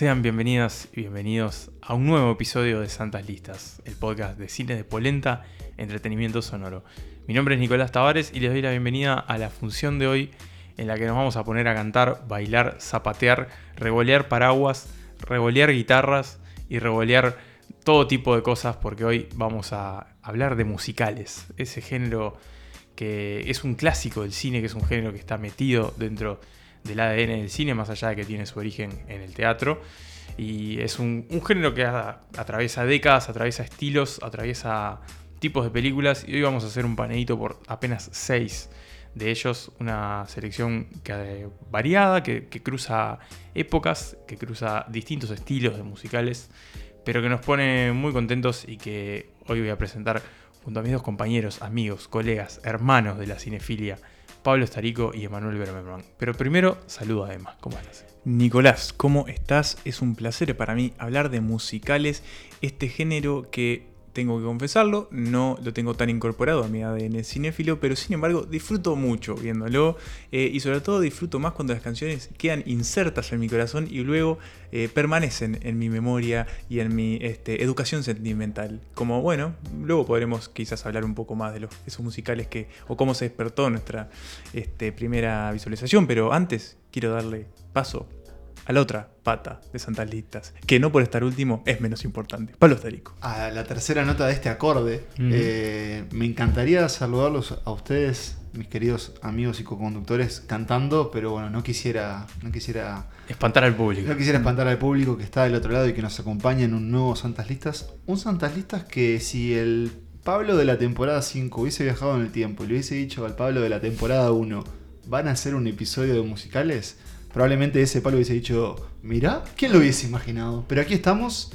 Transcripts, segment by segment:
Sean bienvenidas y bienvenidos a un nuevo episodio de Santas Listas, el podcast de cine de polenta, entretenimiento sonoro. Mi nombre es Nicolás Tavares y les doy la bienvenida a la función de hoy en la que nos vamos a poner a cantar, bailar, zapatear, revolear paraguas, revolear guitarras y revolear todo tipo de cosas porque hoy vamos a hablar de musicales, ese género que es un clásico del cine, que es un género que está metido dentro del ADN del cine, más allá de que tiene su origen en el teatro. Y es un, género que atraviesa décadas, atraviesa estilos, atraviesa tipos de películas. Y hoy vamos a hacer un paneíto por apenas seis de ellos. Una selección que, variada, que, que cruza épocas, que cruza distintos estilos de musicales, pero que nos pone muy contentos y que hoy voy a presentar junto a mis dos compañeros, amigos, colegas, hermanos de la cinefilia, Pablo Estarico y Emanuel Bermerman. Pero primero, saludo a Emma. ¿Cómo estás? Nicolás, ¿cómo estás? Es un placer para mí hablar de musicales, este género que tengo que confesarlo, no lo tengo tan incorporado a mi ADN cinéfilo, pero sin embargo disfruto mucho viéndolo eh, y sobre todo disfruto más cuando las canciones quedan insertas en mi corazón y luego eh, permanecen en mi memoria y en mi este, educación sentimental. Como bueno, luego podremos quizás hablar un poco más de esos musicales que o cómo se despertó nuestra este, primera visualización, pero antes quiero darle paso a la otra pata de Santas Listas, que no por estar último es menos importante. Pablo Estarico. a la tercera nota de este acorde. Eh, me encantaría saludarlos a ustedes, mis queridos amigos y co-conductores, cantando, pero bueno, no quisiera, no quisiera, Espantar al público. no quisiera espantar al público que está del otro lado y que nos acompaña en un nuevo Santas Listas. Un Santas Listas que si el Pablo de la temporada 5 hubiese viajado en el tiempo y le hubiese dicho al Pablo de la temporada 1, van a hacer un episodio de musicales, probablemente ese Pablo hubiese dicho, mirá, ¿quién lo hubiese imaginado? Pero aquí estamos.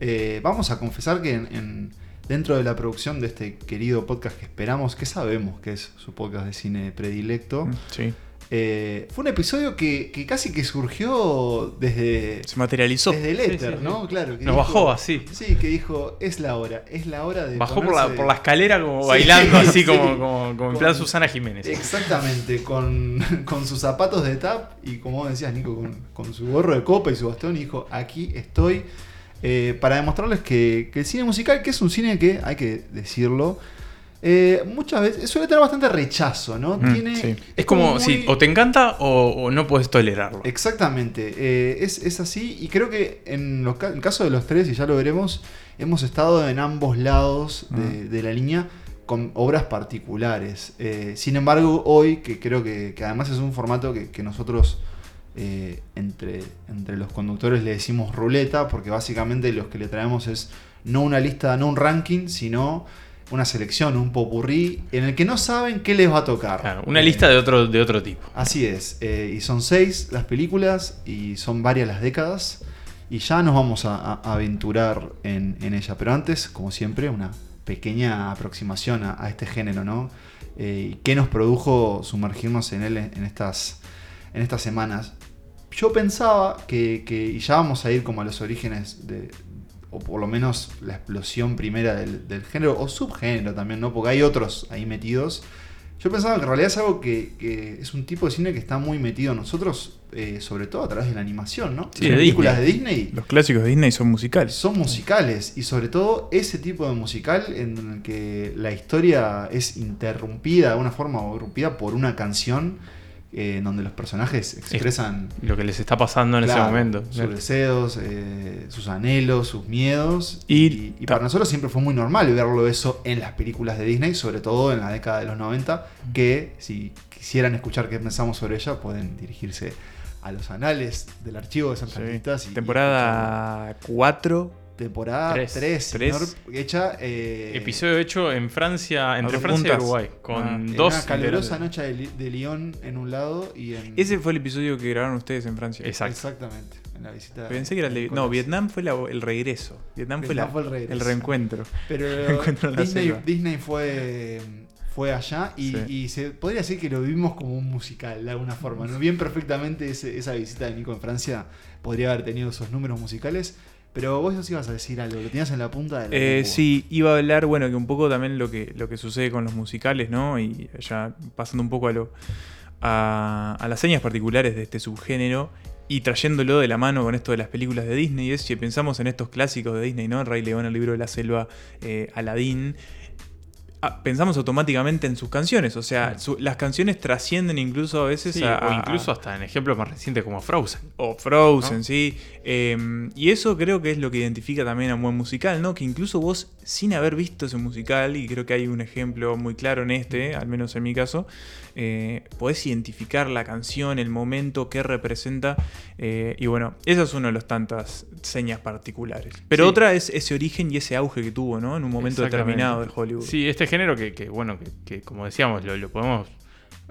Eh, vamos a confesar que en, en- dentro de la producción de este querido podcast que esperamos, que sabemos que es su podcast de cine predilecto, Sí. Eh, fue un episodio que, que casi que surgió desde, Se materializó. desde el éter, sí, sí. ¿no? Claro. que Nos bajó así. Sí, que dijo, es la hora, es la hora de... Bajó por la, por la escalera como Sí, bailando, así sí. como, como, como en plan Susana Jiménez. Exactamente, con, con sus zapatos de tap y como vos decías, Nico, con, con su gorro de copa y su bastón, y dijo, aquí estoy, eh, para demostrarles que, que el cine musical, que es un cine que, hay que decirlo, eh, muchas veces suele tener bastante rechazo, ¿no? Mm, Tiene, sí. Es como muy- si o te encanta o, o no puedes tolerarlo. Exactamente, eh, es, es así y creo que en los el caso de los tres, y ya lo veremos, hemos estado en ambos lados de, de la línea con obras particulares. Eh, sin embargo, hoy, que creo que, que además es un formato que, que nosotros entre, entre los conductores le decimos ruleta, porque básicamente los que le traemos es no una lista, no un ranking, sino una selección, un popurrí, en el que no saben qué les va a tocar. Claro, una Eh, lista de otro, de otro tipo. Así es, eh, y son seis las películas y son varias las décadas y ya nos vamos a, a- aventurar en, en ella. Pero antes, como siempre, una pequeña aproximación a, a este género, ¿no? Eh, y ¿Qué nos produjo sumergirnos en él en estas, en estas semanas? Yo pensaba que, que- y ya vamos a ir como a los orígenes de, o por lo menos la explosión primera del, del género, o subgénero también, ¿no? Porque hay otros ahí metidos. Yo pensaba que en realidad es algo que, que es un tipo de cine que está muy metido en nosotros, eh, sobre todo a través de la animación, ¿no? Sí, Las películas de Disney Los clásicos de Disney son musicales. son musicales y sobre todo ese tipo de musical en el que la historia es interrumpida de una forma o interrumpida por una canción eh, en donde los personajes expresan Lo que les está pasando en ese momento. sus deseos, eh, sus anhelos, sus miedos. Y Y, y para nosotros siempre fue muy normal verlo eso en las películas de Disney, sobre todo en la década de los 90, que si quisieran escuchar qué pensamos sobre ella, pueden dirigirse a los anales del archivo de San Sí. Temporada 4. Temporada Tres. 3, Tres. señor, hecha eh, Episodio hecho en Francia, entre Francia y. Uruguay, Ah, con en dos una calurosa integrantes. noche de, Li- de Lyon en un lado y en... Ese fue el episodio que grabaron ustedes en Francia. Exacto. Exactamente, en la visita... Pensé que era el. No, Vietnam fue la- el regreso. Vietnam, fue, Vietnam la- fue el regreso. reencuentro. Pero Encuentro en la Disney. Disney fue, fue allá y, Sí. y se podría decir que lo vivimos como un musical de alguna forma. ¿no? Bien perfectamente ese- esa visita de Nico en Francia podría haber tenido esos números musicales. Pero vos nos ibas a decir algo, lo tenías en la punta de la Eh, sí, iba a hablar, bueno, que un poco también lo que, lo que sucede con los musicales, ¿no? Y ya pasando un poco a, lo, a, a las señas particulares de este subgénero, y trayéndolo de la mano con esto de las películas de Disney, es si pensamos en estos clásicos de Disney, ¿no? Rey León, el libro de la selva, eh, Aladdin. Ah, Pensamos automáticamente en sus canciones, o sea, su- las canciones trascienden incluso a veces Sí, a, o incluso hasta en ejemplos más recientes como Frozen. o Frozen, ¿no? sí. Eh, y eso creo que es lo que identifica también a un buen musical, ¿no? Que incluso vos, sin haber visto ese musical, y creo que hay un ejemplo muy claro en este, al menos en mi caso, eh, podés identificar la canción, el momento, qué representa. eh, y bueno, esa es una de las tantas señas particulares. Pero Sí. otra es ese origen y ese auge que tuvo, ¿no? En un momento determinado de Hollywood. Sí, este género que, que, bueno, que, que como decíamos, lo, lo podemos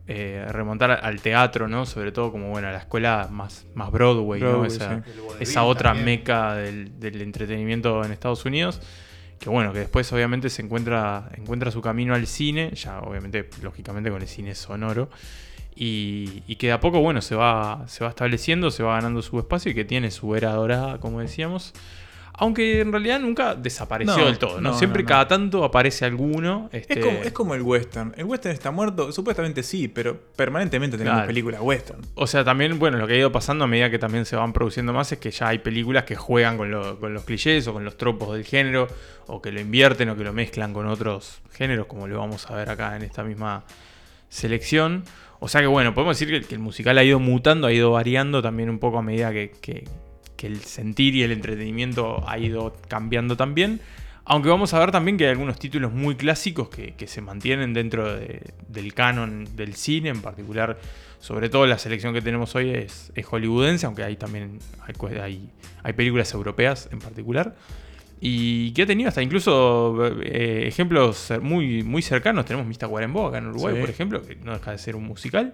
eh, remontar al teatro, ¿no? Sobre todo como, bueno, a la escuela más, más Broadway, ¿no? Esa, sí. Otra también. meca del, del entretenimiento en Estados Unidos. Que bueno, que después obviamente se encuentra, encuentra su camino al cine, ya obviamente, lógicamente con el cine sonoro. Y, y que de a poco, bueno, se va, se va estableciendo, se va ganando su espacio y que tiene su era dorada, como decíamos. Aunque en realidad nunca desapareció No, del todo, ¿no? no, Siempre no, cada tanto aparece alguno. Es, este, como, es como el western. El western está muerto, supuestamente sí, pero permanentemente tenemos Claro. películas western. O sea, también, bueno, lo que ha ido pasando a medida que también se van produciendo más es que ya hay películas que juegan con, lo- con los clichés o con los tropos del género, o que lo invierten o que lo mezclan con otros géneros, como lo vamos a ver acá en esta misma selección. O sea que, bueno, podemos decir que, que el musical ha ido mutando, ha ido variando también un poco a medida que, que- que el sentir y el entretenimiento ha ido cambiando también. Aunque vamos a ver también que hay algunos títulos muy clásicos que, que se mantienen dentro de- del canon del cine, en particular, sobre todo la selección que tenemos hoy es, es hollywoodense, aunque hay también hay, cue- hay- hay películas europeas en particular. Y que ha tenido hasta incluso eh, ejemplos muy, muy cercanos. Tenemos Mista Guarembó acá en Uruguay, Sí. por ejemplo, que no deja de ser un musical.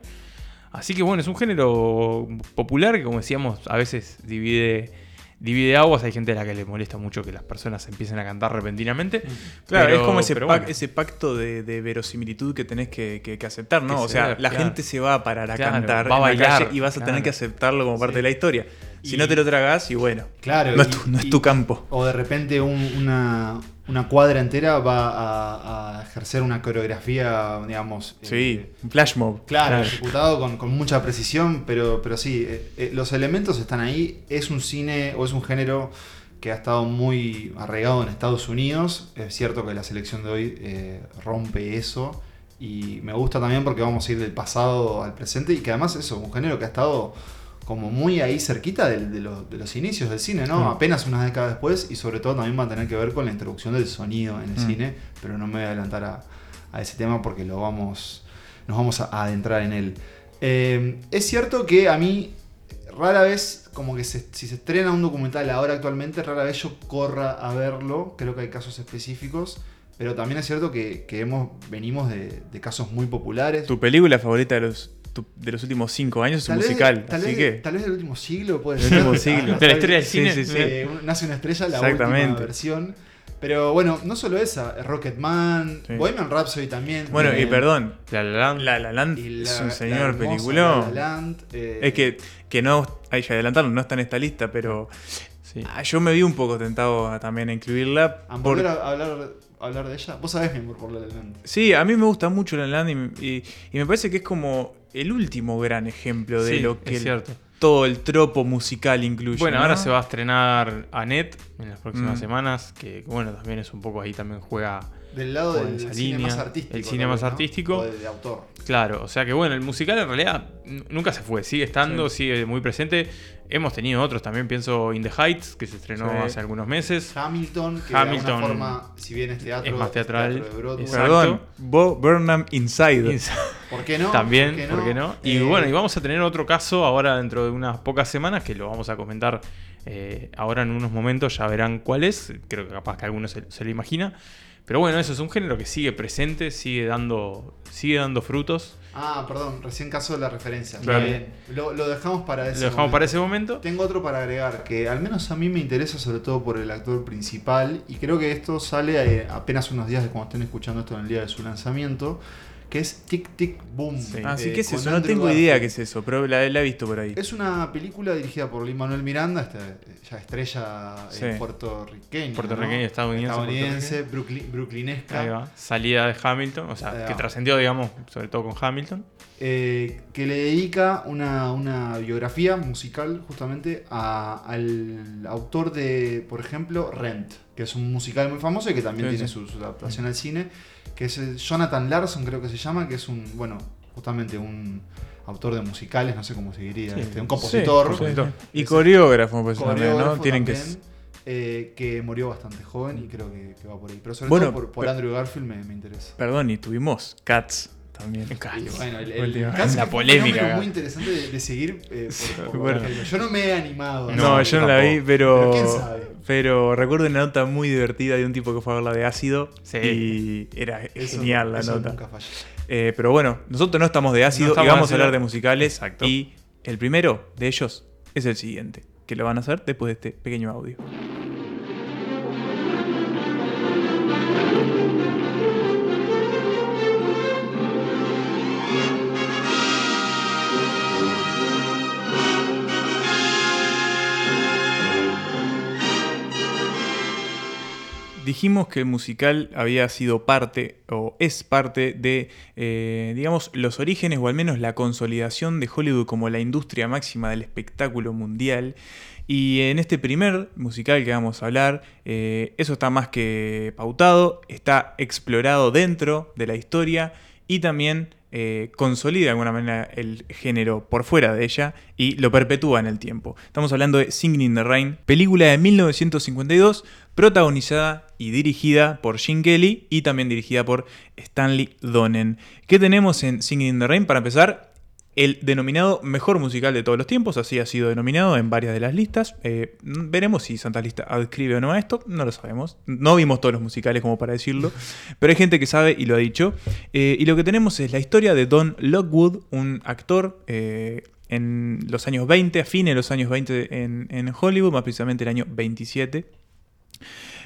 Así que bueno, es un género popular que como decíamos a veces divide, divide aguas. Hay gente a la que le molesta mucho que las personas empiecen a cantar repentinamente. Claro, Pero- es como ese, pero pac- bueno. ese pacto de, de verosimilitud que tenés que, que- que aceptar, ¿no? Que o se sea, la claro. gente se va a parar a Claro, cantar va a en la bailar, calle y vas a tener claro. que aceptarlo como parte Sí. de la historia. Si Y- no te lo tragas, y bueno, Claro. no, es tu, no es y- tu campo. O de repente un- una, una cuadra entera va a, a ejercer una coreografía, digamos. Sí, eh, un flash mob. Claro, Claro. ejecutado con, con mucha precisión, pero, pero sí, eh, eh, los elementos están ahí. Es un cine o es un género que ha estado muy arraigado en Estados Unidos. Es cierto que la selección de hoy rompe eso. Y me gusta también porque vamos a ir del pasado al presente y que además eso, un género que ha estado como muy ahí cerquita de, los, de los inicios del cine, ¿no? Mm. Apenas unas décadas después y sobre todo también va a tener que ver con la introducción del sonido en el Mm. cine, pero no me voy a adelantar a, a ese tema porque lo vamos, nos vamos a adentrar en él. Eh, es cierto que a mí rara vez, como que se- si se estrena un documental ahora actualmente, rara vez yo corra a verlo, creo que hay casos específicos, pero también es cierto que, que hemos, venimos de, de casos muy populares. Tu película favorita de los, tu- de los últimos cinco años es un vez- musical. tal así vez, que. tal vez del último siglo puede Del ser. último siglo. De la historia del Sí, cine. sí, sí. Eh, un- nace una estrella, la última versión. Pero bueno, no solo esa, Rocketman, Sí. Bohemian Rhapsody también. Bueno, eh, y perdón, La La Land. La La Land y es la- un señor la película. La La eh, Es que, que no, ahí ya adelantaron, no está en esta lista, pero Sí. ah, yo me vi un poco tentado a también a incluirla. ¿A por- volver a hablar, a hablar de ella? Vos sabés mi amor por La La Land. Sí, a mí me gusta mucho La La Land y, y- y me parece que es como el último gran ejemplo de Sí, lo que es el- cierto. todo el tropo musical incluye. Bueno, ¿no? ahora se va a estrenar Annette en las próximas Mm. semanas, que bueno, también es un poco ahí también juega Del lado del cine línea, más artístico. el cine más artístico. O de, de autor. Claro, o sea que bueno, el musical en realidad nunca se fue, sigue estando, sigue muy presente. Hemos tenido otros también, pienso In the Heights, que se estrenó Sí. hace algunos meses. Hamilton, que Hamilton de alguna forma, si bien es teatro, es más teatral, teatro de. Perdón, Bo Burnham Inside. ¿Por qué no? También, ¿por qué no? Y Eh, bueno, y vamos a tener otro caso ahora dentro de unas pocas semanas que lo vamos a comentar eh, ahora en unos momentos, ya verán cuál es. Creo que capaz que alguno se, se lo imagina. Pero bueno, eso es un género que sigue presente, sigue dando, sigue dando frutos. Ah, perdón, recién caso de la referencia. Claro. Bien. Lo, lo dejamos para ese Lo dejamos momento. para ese momento. Tengo otro para agregar, que al menos a mí me interesa sobre todo por el actor principal, y creo que esto sale eh, apenas unos días de cuando estén escuchando esto en el día de su lanzamiento, que es Tic Tic Boom. Sí. Ah, sí, eh, ¿qué es con eso? No Andrew tengo idea qué es eso, pero la, la he visto por ahí. Es una película dirigida por Lin Manuel Miranda, este, ya estrella eh, Sí. puertorriqueña. Puertorriqueña, ¿no? estadounidense, Estadounidense, brooklyn- brooklynesca. Ahí va. Salida de Hamilton, o sea, que trascendió, digamos, sobre todo con Hamilton. eh, que le dedica una, una biografía musical justamente a- al autor de, por ejemplo, Rent, que es un musical muy famoso y que también Sí, tiene sí. Su, su adaptación al cine, que es eh, Jonathan Larson, creo que se llama, que es un, bueno, justamente un autor de musicales, no sé cómo se diría, Sí, este, un sí, compositor. Y coreógrafo, pues también, coreógrafo ¿no? Tienen que. también, eh, que murió bastante joven y creo que, que va por ahí. Pero sobre Bueno, todo por, por Andrew Garfield me, me interesa. Perdón, y tuvimos Cats también. Y bueno, el, el, Última. el Cats La polémica, acá. muy interesante de, de seguir. eh, por- por- Bueno. yo no me he animado. a No, hacerlo. yo no la vi, pero. Pero quién sabe. pero recuerdo una nota muy divertida de un tipo que fue a ver la de ácido. Sí. Y era Eso- genial la eso nota. nunca falla. Eh, pero bueno, nosotros no estamos de ácido No y vamos de a hablar de musicales. Exacto. Y el primero de ellos es el siguiente, que lo van a hacer después de este pequeño audio. Dijimos que el musical había sido parte o es parte de, eh, digamos, los orígenes o al menos la consolidación de Hollywood como la industria máxima del espectáculo mundial. Y en este primer musical que vamos a hablar, eh, eso está más que pautado, está explorado dentro de la historia y también eh, consolida de alguna manera el género por fuera de ella y lo perpetúa en el tiempo. Estamos hablando de Singing in the Rain, película de 1952, protagonizada y dirigida por Gene Kelly y también dirigida por Stanley Donen. ¿Qué tenemos en Singing in the Rain? Para empezar, el denominado mejor musical de todos los tiempos, así ha sido denominado en varias de las listas. Eh, veremos si Santa Lista adscribe o no a esto, no lo sabemos. No vimos todos los musicales como para decirlo, pero hay gente que sabe y lo ha dicho. Eh, y lo que tenemos es la historia de Don Lockwood, un actor eh, en los años 20, a fines de los años 20 en, en Hollywood, más precisamente el año 27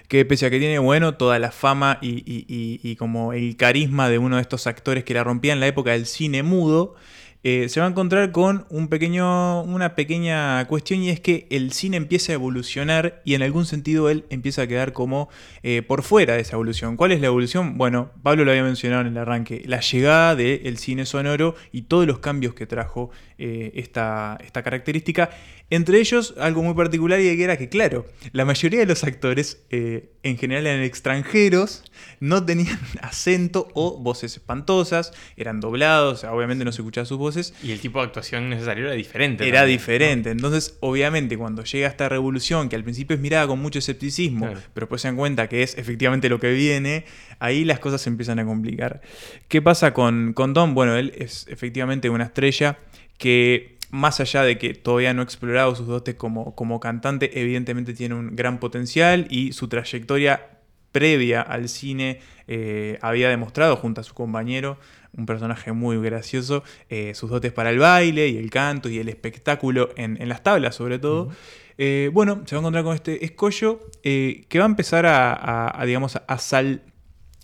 que pese a que tiene, bueno, toda la fama y, y- y- y como el carisma de uno de estos actores que la rompía en la época del cine mudo, eh, se va a encontrar con una pequeña cuestión y es que el cine empieza a evolucionar y en algún sentido él empieza a quedar como eh, por fuera de esa evolución. ¿Cuál es la evolución? Bueno, Pablo lo había mencionado en el arranque, la llegada del cine sonoro y todos los cambios que trajo eh, esta, esta característica. Entre ellos, algo muy particular y que era que, claro, la mayoría de los actores eh, en general eran extranjeros, no tenían acento o voces espantosas, eran doblados, obviamente no se escuchaban sus voces, Y el tipo de actuación necesario era diferente. era también, diferente. Entonces, obviamente, cuando llega esta revolución, que al principio es mirada con mucho escepticismo, Claro. pero después se dan cuenta que es efectivamente lo que viene, ahí las cosas se empiezan a complicar. ¿Qué pasa con, con Don? Bueno, él es efectivamente una estrella que, más allá de que todavía no ha explorado sus dotes como, como cantante, evidentemente tiene un gran potencial y su trayectoria previa al cine eh, había demostrado junto a su compañero, un personaje muy gracioso, eh, sus dotes para el baile y el canto y el espectáculo en, en las tablas sobre todo. Eh, bueno, se va a encontrar con este escollo que va a empezar a, a- a, digamos, a, sal-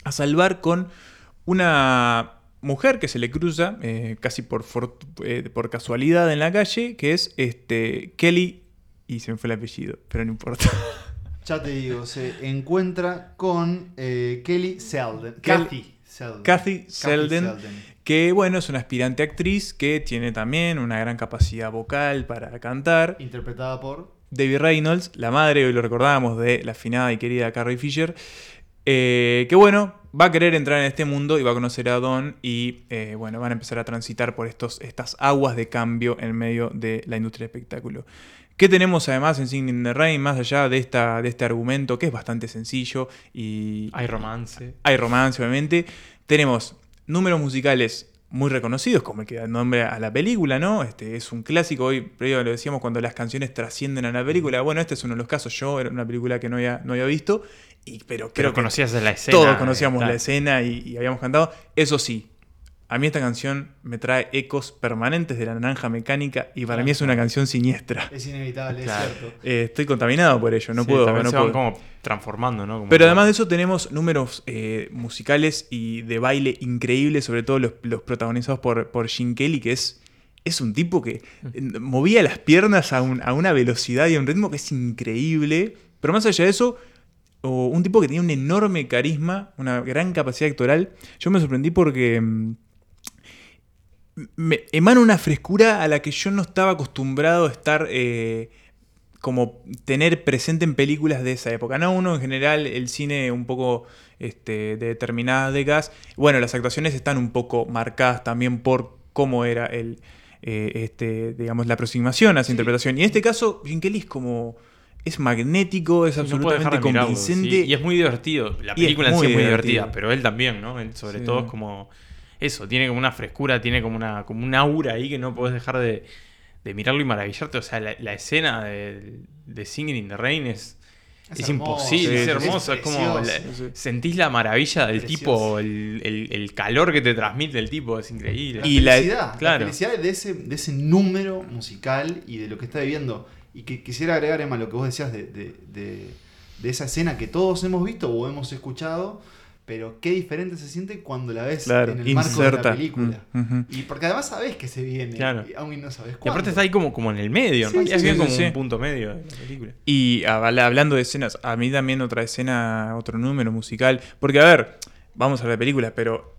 a salvar con una mujer que se le cruza eh, casi por, eh, por casualidad en la calle, que es este, Kelly, y se me fue el apellido, pero no importa. Ya te digo, se encuentra con eh, Kelly Selden. Kelly- Kathy Selden. Kathy Selden, que bueno, es una aspirante actriz que tiene también una gran capacidad vocal para cantar. Interpretada por. Debbie Reynolds, la madre, hoy lo recordábamos, de la afinada y querida Carrie Fisher, eh, que bueno, va a querer entrar en este mundo y va a conocer a Don y eh, bueno, van a empezar a transitar por estos, estas aguas de cambio en medio de la industria del espectáculo. ¿Qué tenemos además en Singing in the Rain, más allá de, esta, de este argumento que es bastante sencillo y Hay romance. hay romance, obviamente. Tenemos números musicales muy reconocidos, como el que da nombre a la película, ¿no? Este es un clásico, hoy previo lo decíamos cuando las canciones trascienden a la película. Bueno, este es uno de los casos. Yo era una película que no había, no había visto, y, pero creo Pero que conocías la escena. todos conocíamos eh, la escena y, y habíamos cantado. Eso sí, A mí esta canción me trae ecos permanentes de la naranja mecánica y para mí es una canción siniestra. Es inevitable, Claro. es cierto. Eh, estoy contaminado por ello, no Sí, puedo. también no se van puedo. como transformando, ¿no? Como Pero que- además de eso tenemos números eh, musicales y de baile increíbles, sobre todo los, los protagonizados por, por Gene Kelly, que es, es un tipo que eh, movía las piernas a, un- a una velocidad y a un ritmo que es increíble. Pero más allá de eso, o un tipo que tenía un enorme carisma, una gran capacidad actoral. Yo me sorprendí porque mm, me emana una frescura a la que yo no estaba acostumbrado a estar... eh, como tener presente en películas de esa época. No uno en general, el cine un poco este, de determinadas décadas. Bueno, las actuaciones están un poco marcadas también por cómo era el, eh, este, digamos, la aproximación a esa Sí. interpretación. Y en este caso, Jim Kelly es como. Es magnético, es no absolutamente de mirarlo, convincente. sí. Y es muy divertido. La película es en sí es muy muy divertido. divertida, pero él también, ¿no? Él sobre Sí. todo es como. Eso, tiene como una frescura, tiene como una, como un aura ahí que no podés dejar de, de mirarlo y maravillarte. O sea, la, la escena de, de Singing in the Rain es, es, hermoso, imposible, sí, es sí, hermoso. es Es, como. precioso. la- Sí, sí. sentís la maravilla del Precioso. tipo, el, el- el calor que te transmite el tipo, es increíble. La Y la- felicidad, la, claro. felicidad de ese, de ese número musical y de lo que está viviendo. Y que quisiera agregar, Emma, lo que vos decías de, de- de- de esa escena que todos hemos visto o hemos escuchado, pero qué diferente se siente cuando la ves Claro, en el marco de la película. Mm. Y porque además sabés que se viene, Claro. y aún no sabés Y cuándo. aparte está ahí como, como en el medio, Sí, ¿no? sí, es sí, bien como un punto medio de la película. Y habla- hablando de escenas, a mí también otra escena, otro número musical. Porque, a ver, vamos a ver películas, pero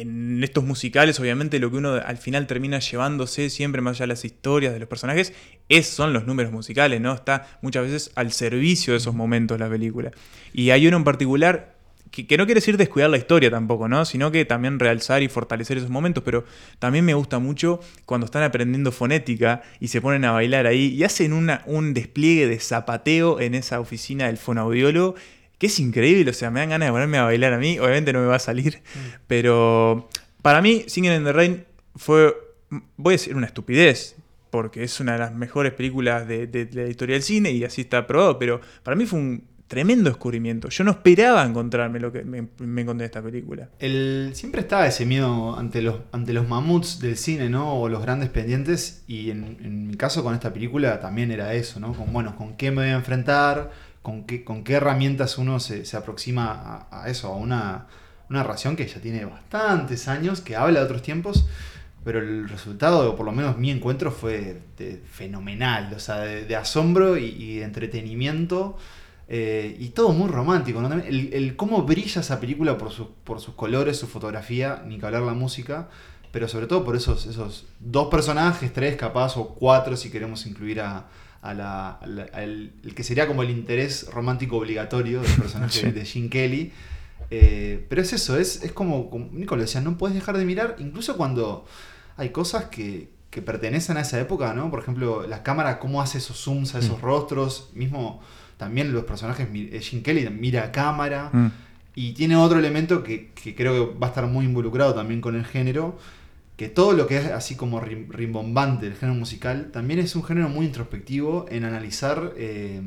en estos musicales, obviamente, lo que uno al final termina llevándose siempre más allá de las historias de los personajes, es, son los números musicales, ¿no? Está muchas veces al servicio de esos momentos la película. Y hay uno en particular. Que, no quiere decir descuidar la historia tampoco, ¿no? Sino que también realzar y fortalecer esos momentos. Pero también me gusta mucho cuando están aprendiendo fonética y se ponen a bailar ahí y hacen una, un despliegue de zapateo en esa oficina del fonoaudiólogo que es increíble. O sea, me dan ganas de ponerme a bailar a mí. Obviamente no me va a salir. Pero para mí, Singing in the Rain fue, voy a decir, una estupidez. Porque es una de las mejores películas de, la historia del cine y así está probado. Pero para mí fue un tremendo descubrimiento. Yo no esperaba encontrarme lo que me, me encontré en esta película. El, siempre estaba ese miedo ante los, ante los mamuts del cine, ¿no? O los grandes pendientes. Y en, en mi caso con esta película también era eso, ¿no? Con, bueno, con qué me voy a enfrentar, con qué, con qué herramientas uno se, se aproxima a, eso, a una, una narración que ya tiene bastantes años, que habla de otros tiempos. Pero el resultado, o por lo menos mi encuentro, fue fenomenal. O sea, de, asombro y, de entretenimiento. Eh, y todo muy romántico, ¿no? El, el cómo brilla esa película por, sus- por sus colores, su fotografía, ni que hablar la música, pero sobre todo por esos, esos dos personajes, tres capaz, o cuatro si queremos incluir a, a la- a la- al el que sería como el interés romántico obligatorio del personaje Sí. de Gene Kelly. Eh, pero es eso, es, es como, como Nico lo decía, no puedes dejar de mirar, incluso cuando hay cosas que, que pertenecen a esa época, ¿no? Por ejemplo, la cámara, cómo hace esos zooms a esos Mm. rostros, mismo también los personajes, mi- eh, Gene Kelly mira a cámara. Mm. Y tiene otro elemento que, que creo que va a estar muy involucrado también con el género, que todo lo que es así como rim- rimbombante del género musical, también es un género muy introspectivo en analizar eh,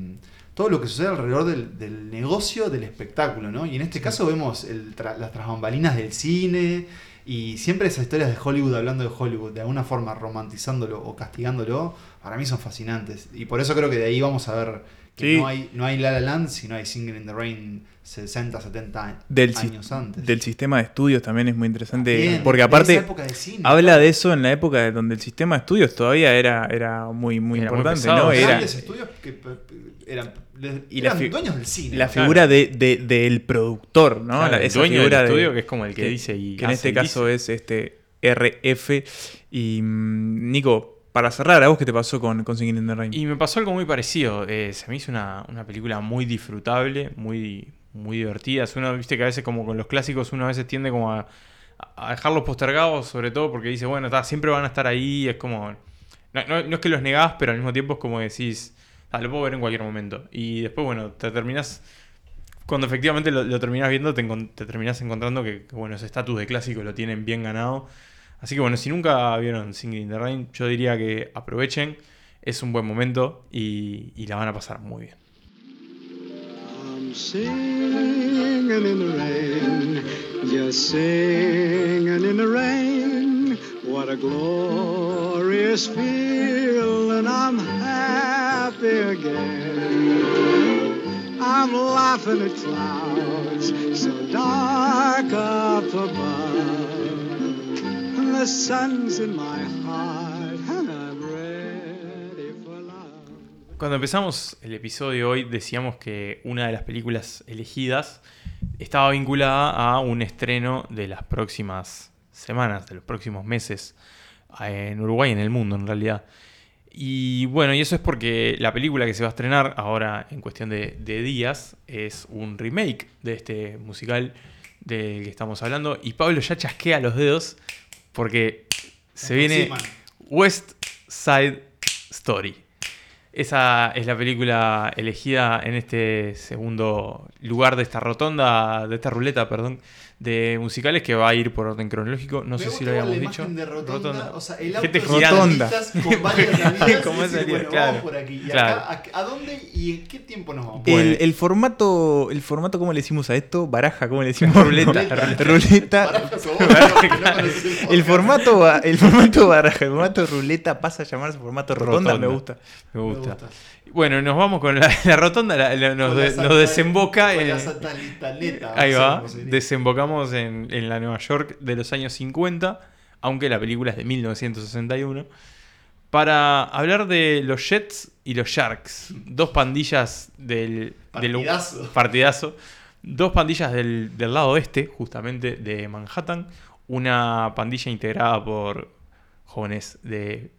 todo lo que sucede alrededor del, del negocio del espectáculo, ¿no? Y en este caso vemos el tra- las tras bambalinas del cine y siempre esas historias de Hollywood hablando de Hollywood, de alguna forma romantizándolo o castigándolo, para mí son fascinantes. Y por eso creo que de ahí vamos a ver que Sí. no, hay, no hay La La Land, sino hay Singing in the Rain 60, 70 Del, si- años antes. del sistema de estudios también es muy interesante. También, porque aparte esa época de cine, habla de eso en la época de donde el sistema de estudios todavía era, era muy, muy Era muy importante, pesado, ¿no? Era grandes estudios que pe- eran, Y eran dueños del cine. la figura de, de- del productor, ¿no? Claro, La- el esa dueño del figura de- estudio que es como el que dice y que en este y caso dice. es este RF. Y mm, Nico, para cerrar, ¿a vos qué te pasó con, con Singing in the? Y me pasó algo muy parecido. eh, se me hizo una, una película muy disfrutable, muy, muy divertida. Uno, viste que a veces como con los clásicos uno a veces tiende como a, dejarlos postergados, sobre todo porque dice, bueno, ta, siempre van a estar ahí. Es como... No, no- es que los negás, pero al mismo tiempo es como decís, "Ah, lo puedo ver en cualquier momento. Y después, bueno, te terminás... Cuando efectivamente lo, lo terminás viendo, te, te terminás encontrando que, que, bueno, ese estatus de clásico lo tienen bien ganado. Así que bueno, si nunca vieron Singing in the Rain, yo diría que aprovechen. Es un buen momento y, y la van a pasar muy bien. I'm singing in the rain, just singing in the rain. What a glorious feeling! I'm happy again. I'm laughing at clouds so dark up above. Cuando empezamos el episodio hoy decíamos que una de las películas elegidas estaba vinculada a un estreno de las próximas semanas, de los próximos meses eh, en Uruguay y en el mundo en realidad. Y bueno, y eso es porque la película que se va a estrenar ahora en cuestión de, de días es un remake de este musical del que estamos hablando. Y Pablo ya chasquea los dedos porque se viene. West Side Story. Esa es la película elegida en este segundo lugar de esta rotonda, de esta ruleta, perdón, de musicales que va a ir por orden cronológico. No Me sé si lo habíamos la dicho. de rotonda, o sea, el auto Gente con girando. ramitas, con varias ramitas, Como y decir, bueno, claro. vamos por aquí. ¿Y Claro. acá, a, a dónde y en qué tiempo nos vamos? Bueno. El, el formato, el formato, ¿cómo le decimos a esto? Baraja, ¿cómo le decimos? Ruleta. Ruleta. El formato, el formato baraja, el formato ruleta pasa a llamarse formato rotonda, Rotonda. me gusta. Me Me gusta. gusta. Bueno, nos vamos con la, la rotonda, la- la- nos, de- nos desemboca en- Ahí va, desembocamos en, en la Nueva York de los años 50, aunque la película es de 1961, para hablar de los Jets y los Sharks, dos pandillas del del- Partidazo. partidazo, dos pandillas del, del lado oeste, justamente de Manhattan, una pandilla integrada por jóvenes de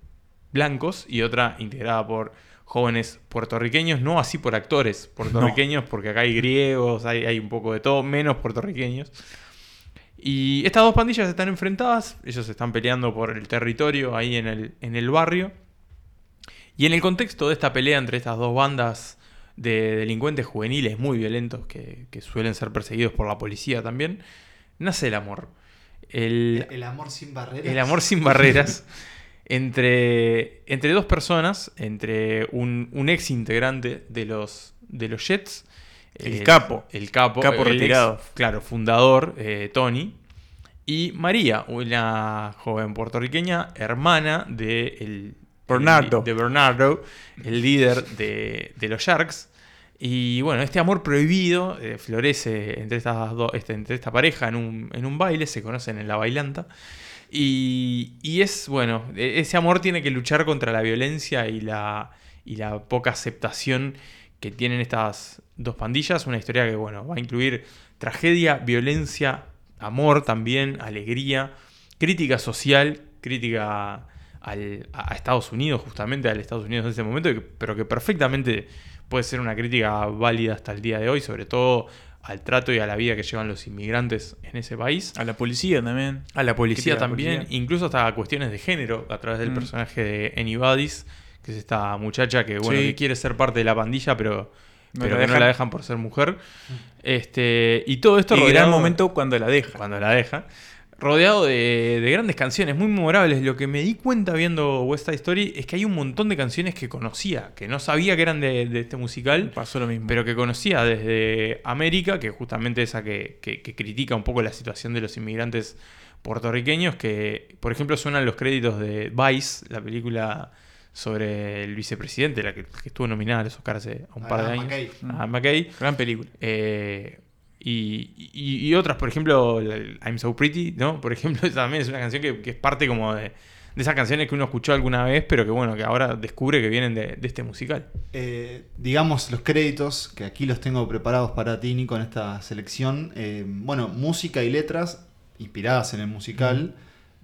blancos y otra integrada por jóvenes puertorriqueños, no así por actores puertorriqueños, porque acá hay griegos, hay, hay un poco de todo, menos puertorriqueños. Y estas dos pandillas están enfrentadas, ellos están peleando por el territorio ahí en el, en el barrio. Y en el contexto de esta pelea entre estas dos bandas de delincuentes juveniles muy violentos que, que suelen ser perseguidos por la policía también, nace el amor. El, El amor sin barreras. el amor sin barreras entre, entre dos personas, entre un, un ex integrante de los, de los Jets. El eh, capo. El capo. Capo el ex, retirado. claro, fundador, eh, Tony. Y María, una joven puertorriqueña, hermana de, el, Bernardo. el- de Bernardo, el líder de, de los Sharks. Y bueno, este amor prohibido eh, florece entre, estas dos, este, entre esta pareja en un, en un baile, se conocen en la bailanta. Y, es, bueno, e- ese amor tiene que luchar contra la violencia y la, poca aceptación que tienen estas dos pandillas. Una historia que, bueno, va a incluir tragedia, violencia, amor también, alegría, crítica social, crítica a Estados Unidos, justamente al Estados Unidos en ese momento, pero que perfectamente puede ser una crítica válida hasta el día de hoy, sobre todo al trato y a la vida que llevan los inmigrantes en ese país. A la policía también. A la policía la también, policía. incluso hasta cuestiones de género a través del Mm. personaje de Anybody's, que es esta muchacha que, bueno, Sí. que quiere ser parte de la pandilla, pero, No pero la que no la dejan por ser mujer. Este, y todo esto Y gran rodeado- momento cuando la deja. cuando la deja. Rodeado de, de grandes canciones muy memorables. Lo que me di cuenta viendo West Side Story es que hay un montón de canciones que conocía, que no sabía que eran de, de este musical, Pasó lo mismo. pero que conocía desde América, que justamente esa que, que- que critica un poco la situación de los inmigrantes puertorriqueños, que por ejemplo suenan los créditos de Vice, la película sobre el vicepresidente, la que, que estuvo nominada a los Oscars hace un par de años. McKay. a McKay. Gran película. Eh, y, y- y otras, por ejemplo, I'm So Pretty, ¿no? Por ejemplo, también es una canción que, que es parte como de, de esas canciones que uno escuchó alguna vez, pero que bueno, que ahora descubre que vienen de, de este musical. Eh, digamos los créditos, que aquí los tengo preparados para ti, Nico, en esta selección. Eh, bueno, música y letras inspiradas en el musical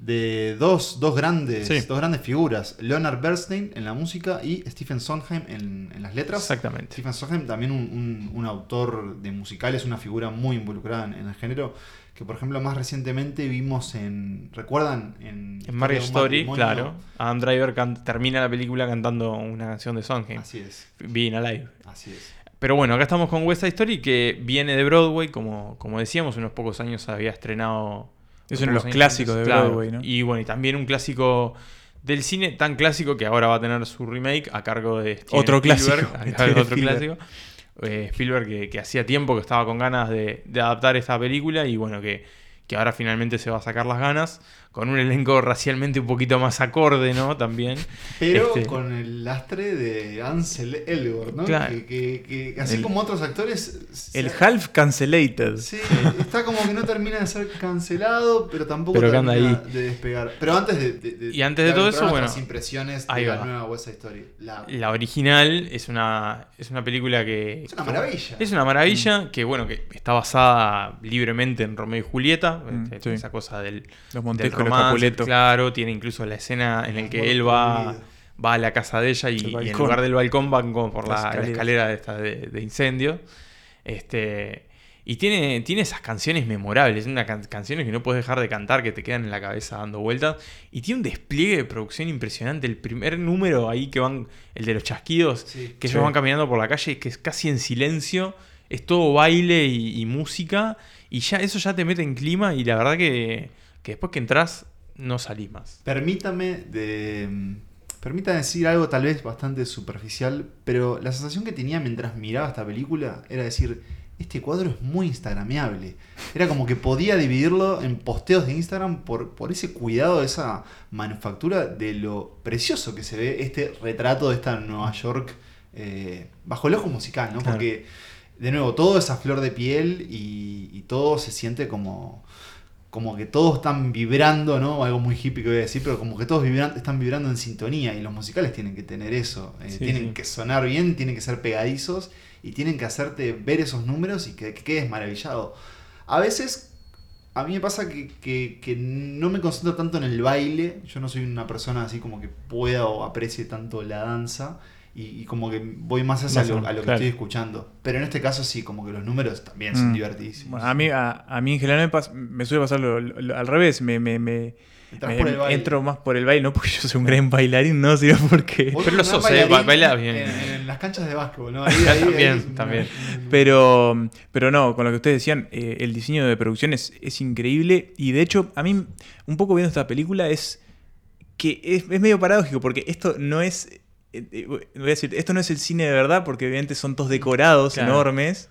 de dos, dos, grandes, Sí. dos grandes figuras, Leonard Bernstein en la música y Stephen Sondheim en, en las letras. Exactamente. Stephen Sondheim también un, un- un autor de musicales, una figura muy involucrada en, en el género, que por ejemplo más recientemente vimos en, ¿recuerdan? En, En Marriage Story, claro, Adam Driver can- termina la película cantando una canción de Sondheim, Así es, Being Alive. así es. Pero bueno, acá estamos con West Side Story, que viene de Broadway, como, como decíamos, unos pocos años había estrenado. Es uno de los clásicos de claro. Broadway, ¿no? Y bueno, y también un clásico del cine, tan clásico que ahora va a tener su remake a cargo de Steven Otro Spielberg, clásico, a Steven cargo de otro Spielberg. clásico. Eh, Spielberg que, que hacía tiempo que estaba con ganas de, de adaptar esta película y bueno, que, que ahora finalmente se va a sacar las ganas, con un elenco racialmente un poquito más acorde, ¿no? También. Pero Este- con el lastre de Ansel Elgort, ¿no? Claro. Que, que- que así El- como otros actores. El half cancelated. Sí, está como que no termina de ser cancelado, pero tampoco Pero termina ahí. de despegar. Pero antes de, de- de- Y antes de todo eso, bueno, impresiones de va. la nueva West Side Story. La- La original es una, es una película que... Es una maravilla. Es una maravilla que, bueno, que está basada libremente en Romeo y Julieta, Mm, este, sí. esa cosa del, Los del los romance, claro, tiene incluso la escena en la que él va, va a la casa de ella y, El y en lugar del balcón van como por la, escalera de, esta de, de incendio. Este, y tiene, tiene esas canciones memorables, unas can- canciones que no puedes dejar de cantar, que te quedan en la cabeza dando vueltas. Y tiene un despliegue de producción impresionante. El primer número ahí que van, el de los chasquidos, Sí. que Sí. ellos van caminando por la calle, que es casi en silencio, es todo baile y, y música, y ya eso ya te mete en clima y la verdad que, que después que entras no salís más. Permítame de. Permítame decir algo tal vez bastante superficial, pero la sensación que tenía mientras miraba esta película era decir, este cuadro es muy instagrameable. Era como que podía dividirlo en posteos de Instagram por, por ese cuidado, esa manufactura de lo precioso que se ve este retrato de esta Nueva York eh, bajo el ojo musical, ¿no? Claro. Porque, de nuevo, todo esa flor de piel y, y todo se siente como como que todos están vibrando, ¿no? Algo muy hippie que voy a decir, pero como que todos vibran- están vibrando en sintonía y los musicales tienen que tener eso. eh, Sí, tienen sí. que sonar bien, tienen que ser pegadizos y tienen que hacerte ver esos números y que, que quedes maravillado. A veces, a mí me pasa que, que- que no me concentro tanto en el baile. Yo no soy una persona así como que pueda o aprecie tanto la danza. Y, y como que voy más hacia lo, a lo que claro. estoy escuchando. Pero en este caso sí, como que los números también son Mm. divertidísimos. Bueno, a, mí, a, a mí en general me, pas- me suele pasar lo- lo- al revés. Me, entro más por el baile, no porque yo soy un gran bailarín, no, sino porque... Pero lo sos eh, bailás bien. En, en las canchas de básquetbol, ¿no? Ahí- ahí- ahí También, también. Pero, pero no, con lo que ustedes decían, eh, el diseño de producción es, es increíble. Y de hecho, a mí, un poco viendo esta película, es que es, es medio paradójico, porque esto no es. Eh, eh, voy a decir, esto no es el cine de verdad, porque obviamente son todos decorados Claro. enormes.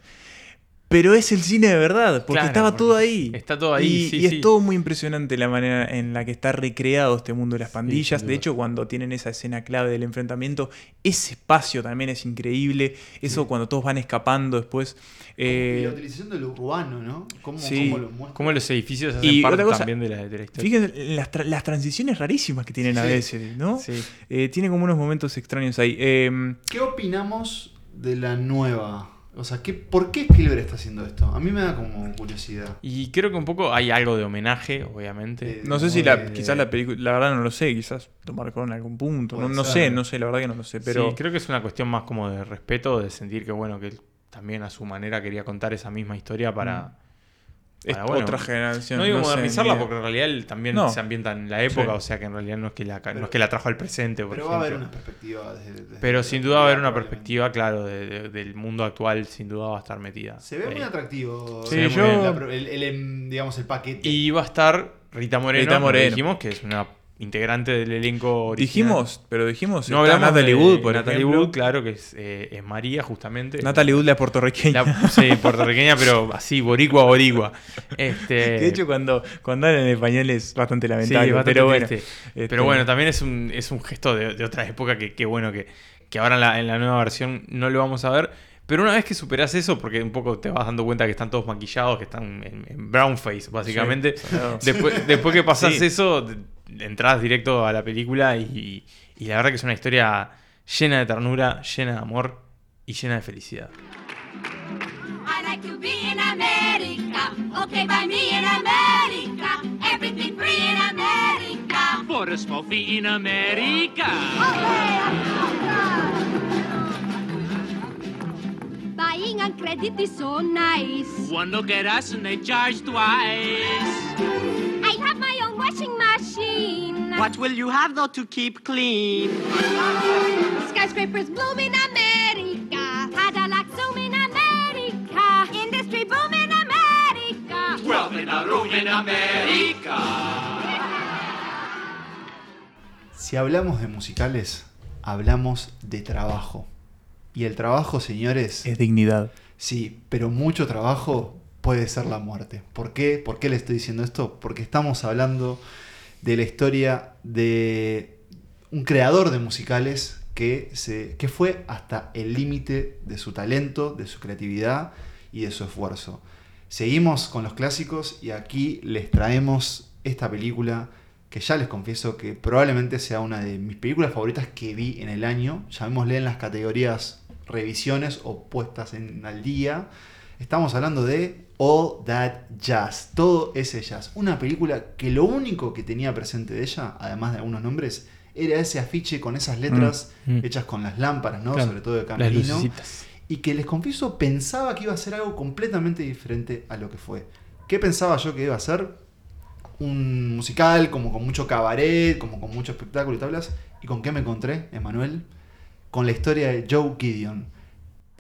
Pero es el cine de verdad, porque Claro, estaba todo ahí. está todo ahí, Y, sí, y es sí. todo muy impresionante la manera en la que está recreado este mundo de las pandillas. de hecho, cuando tienen esa escena clave del enfrentamiento, ese espacio también es increíble. Eso cuando todos van escapando después. y eh, la utilización de lo urbano, ¿no? ¿Cómo, Sí. cómo lo muestra? Cómo los edificios hacen Y parte otra cosa, también de la, de la historia. Fíjense en las, tra- las transiciones rarísimas que tienen a veces, ¿no? Sí. Eh, tiene como unos momentos extraños ahí. Eh, ¿Qué opinamos de la nueva? O sea, ¿qué, ¿por qué Spielberg está haciendo esto? A mí me da como curiosidad. Y creo que un poco hay algo de homenaje, obviamente. Eh, no sé si la, quizás la película, la verdad no lo sé, quizás lo marcó en algún punto. No, sé, no sé, la verdad que no lo sé. Pero Sí, creo que es una cuestión más como de respeto, de sentir que bueno, que él también a su manera quería contar esa misma historia para. Es bueno, otra generación. No digo sé, modernizarla porque en realidad él también No. se ambienta en la época, Sí. o sea que en realidad no es que la, no es que la trajo al presente, por Pero va a haber una perspectiva desde, desde- Pero sin duda va a haber una perspectiva, claro, de- de- del mundo actual, sin duda va a estar metida. Se ve muy atractivo. Sí, yo- la pro- el, el, em, digamos, el paquete. Y va a estar Rita Moreno, Rita Moreno. dijimos, que es una integrante del elenco original. Dijimos, pero dijimos. no hablamos Natalie de Wood, por Natalie ejemplo. Wood, claro, que es, eh, es María, justamente. Natalie Wood, la puertorriqueña. La, sí, puertorriqueña, pero así, boricua, boricua. Este, de hecho, cuando, cuando hablan en español es bastante sí, lamentable. bastante pero bueno. este, Pero bueno, también es un, es un gesto de, de otra época que, que bueno, que, que ahora en la, en la nueva versión no lo vamos a ver. Pero una vez que superas eso, porque un poco te vas dando cuenta que están todos maquillados, que están en, en brown face, básicamente. Sí, claro. Después, después que pasas Sí. eso, entras directo a la película y, y la verdad que es una historia llena de ternura, llena de amor y llena de felicidad. I like to be in America. Okay, by me in America. Everything free in America. For a small fee in America. Buying on credit is so nice. One look at us and they charge twice. I have my own washing machine. What will you have though to keep clean? Skyscrapers bloom in America. Cadillac zoom in America. Industry boom in America. Wealth in a room in America. Si hablamos de musicales, hablamos de trabajo. Y el trabajo, señores, Es dignidad. sí, pero mucho trabajo puede ser la muerte. ¿Por qué? ¿Por qué le estoy diciendo esto? Porque estamos hablando de la historia de un creador de musicales que, se, que fue hasta el límite de su talento, de su creatividad y de su esfuerzo. Seguimos con los clásicos y aquí les traemos esta película que ya les confieso que probablemente sea una de mis películas favoritas que vi en el año. Llamémosle en las categorías revisiones o puestas en, al día. Estamos hablando de All That Jazz, todo ese jazz. Una película que lo único que tenía presente de ella, además de algunos nombres, era ese afiche con esas letras Mm, mm. hechas con las lámparas, ¿no? Claro, Sobre todo de camerino. Y que les confieso, pensaba que iba a ser algo completamente diferente a lo que fue. ¿Qué pensaba yo que iba a ser? Un musical, como con mucho cabaret, como con mucho espectáculo y tablas. ¿Y con qué me encontré, Emanuel? Con la historia de Joe Gideon.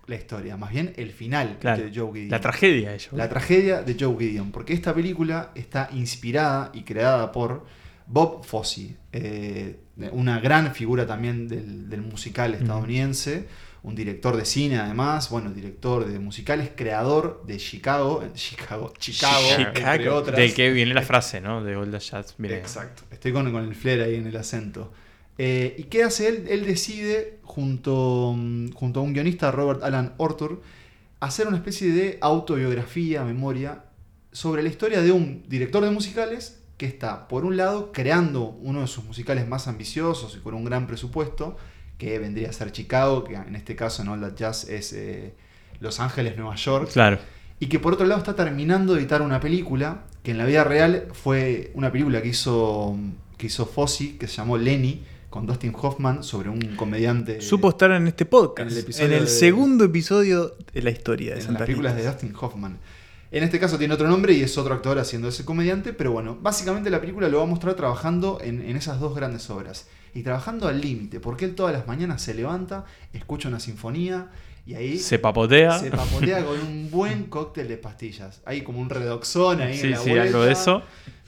La historia, más bien el final Claro, de Joe Gideon. La tragedia de ellos. La tragedia de Joe Gideon, porque esta película está inspirada y creada por Bob Fosse, eh, una gran figura también del, del musical estadounidense, un director de cine además, bueno, director de musicales, creador de Chicago, eh, Chicago, Chicago, entre Chicago, otras. Del que viene la frase, ¿no? De the Jazz. Exacto, estoy con, con el flair ahí en el acento. Eh, ¿Y qué hace él? Él decide, junto, mm, junto a un guionista, Robert Alan Ortur, hacer una especie de autobiografía, memoria, sobre la historia de un director de musicales que está, por un lado, creando uno de sus musicales más ambiciosos y con un gran presupuesto, que vendría a ser Chicago, que en este caso en All That Jazz es eh, Los Ángeles, Nueva York. Claro. Y que por otro lado está terminando de editar una película que en la vida real fue una película que hizo, que hizo Fossi, que se llamó Lenny, con Dustin Hoffman, sobre un comediante. Supo estar en este podcast. en el En el, episodio de- segundo episodio de la historia de en las películas de Dustin Hoffman. En este caso tiene otro nombre y es otro actor haciendo ese comediante, pero bueno, básicamente la película lo va a mostrar trabajando en, en esas dos grandes obras. Y trabajando al límite, porque él todas las mañanas se levanta, escucha una sinfonía y ahí Se papotea. se papotea con un buen cóctel de pastillas. Hay como un redoxón ahí en Sí, la sí, vuelta. algo de eso.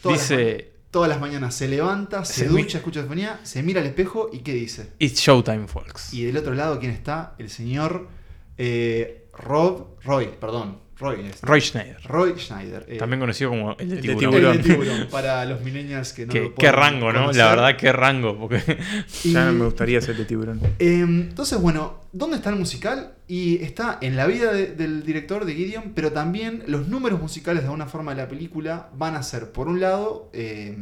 Dice, todas las mañanas se levanta, se Se ducha, escucha sinfonía, se mira al espejo y ¿qué dice? It's showtime, folks. Y del otro lado, ¿quién está? El señor eh, Rob Roy, perdón, Roy. Schneider. Roy Schneider. eh, También conocido como el de tiburón. el de tiburón, para los millennials que no Qué, lo qué rango, ¿no? La verdad, qué rango. Porque Y- Ya no me gustaría ser de tiburón. Eh, entonces, bueno, ¿dónde está el musical? Y está en la vida de- del director de Gideon, pero también los números musicales de alguna forma de la película van a ser, por un lado, eh,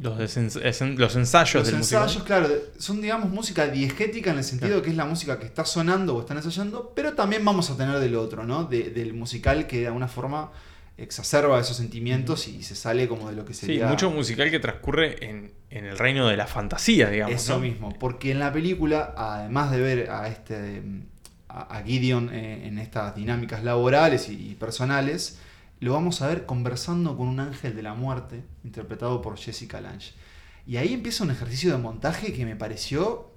los, esen- los ensayos los ensayos, claro, son digamos música diegética en el sentido de que es la música que está sonando o están ensayando, pero también vamos a tener del otro, ¿no? De- del musical que de alguna forma exacerba esos sentimientos y se sale como de lo que Sí, sería... mucho musical que transcurre en, en el reino de la fantasía, digamos. Eso ¿no? mismo, porque en la película, además de ver a este a Gideon eh, en estas dinámicas laborales y personales, lo vamos a ver conversando con un ángel de la muerte, interpretado por Jessica Lange. Y ahí empieza un ejercicio de montaje que me pareció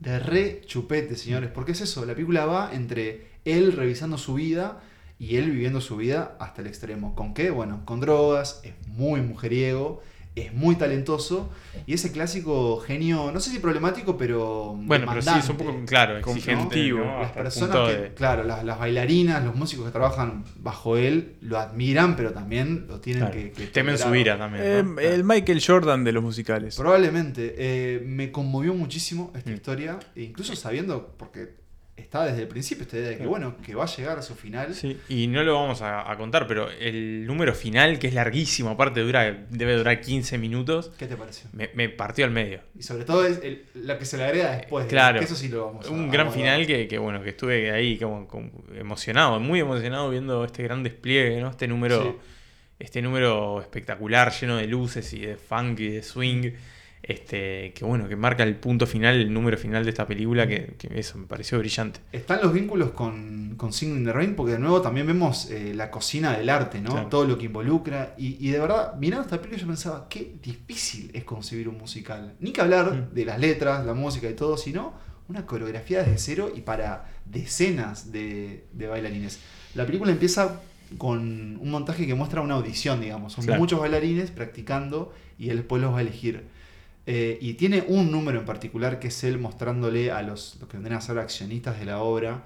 de re chupete, señores, porque es eso, la película va entre él revisando su vida y él viviendo su vida hasta el extremo. ¿Con qué? Bueno, con drogas, es muy mujeriego, es muy talentoso y ese clásico genio, no sé si problemático, pero Bueno, pero sí, es un poco, claro, conflictivo. ¿no? Las personas que, de- claro, las, las bailarinas, los músicos que trabajan bajo él, lo admiran, pero también lo tienen claro, que, que temen su ira también. Eh, ¿no? el Michael Jordan de los musicales. Probablemente. eh, me conmovió muchísimo esta Mm. historia, e incluso sabiendo, porque está desde el principio esta idea de que, bueno, que va a llegar a su final. Sí, y no lo vamos a, a contar, pero el número final, que es larguísimo, aparte dura, debe durar 15 minutos, ¿Qué te pareció? me, me partió al medio. Y sobre todo es el- lo que se le agrega después. Claro. Que eso sí lo vamos a Un gran final que, que, bueno, que estuve ahí como, como emocionado, muy emocionado viendo este gran despliegue, ¿no? Este número, Sí. este número espectacular, lleno de luces y de funk y de swing. Este, que bueno, que marca el punto final, el número final de esta película, que, que eso me pareció brillante. Están los vínculos con, con Singing in the Rain, porque de nuevo también vemos eh, la cocina del arte, ¿no? Claro. Todo lo que involucra. Y, y de verdad, mirando esta película, yo pensaba, qué difícil es concebir un musical. Ni que hablar Mm. de las letras, la música y todo, sino una coreografía desde cero y para decenas de, de bailarines. La película empieza con un montaje que muestra una audición, digamos. Son Claro. muchos bailarines practicando y él después los va a elegir. Eh, y tiene un número en particular que es él mostrándole a los, los que vendrían a ser accionistas de la obra,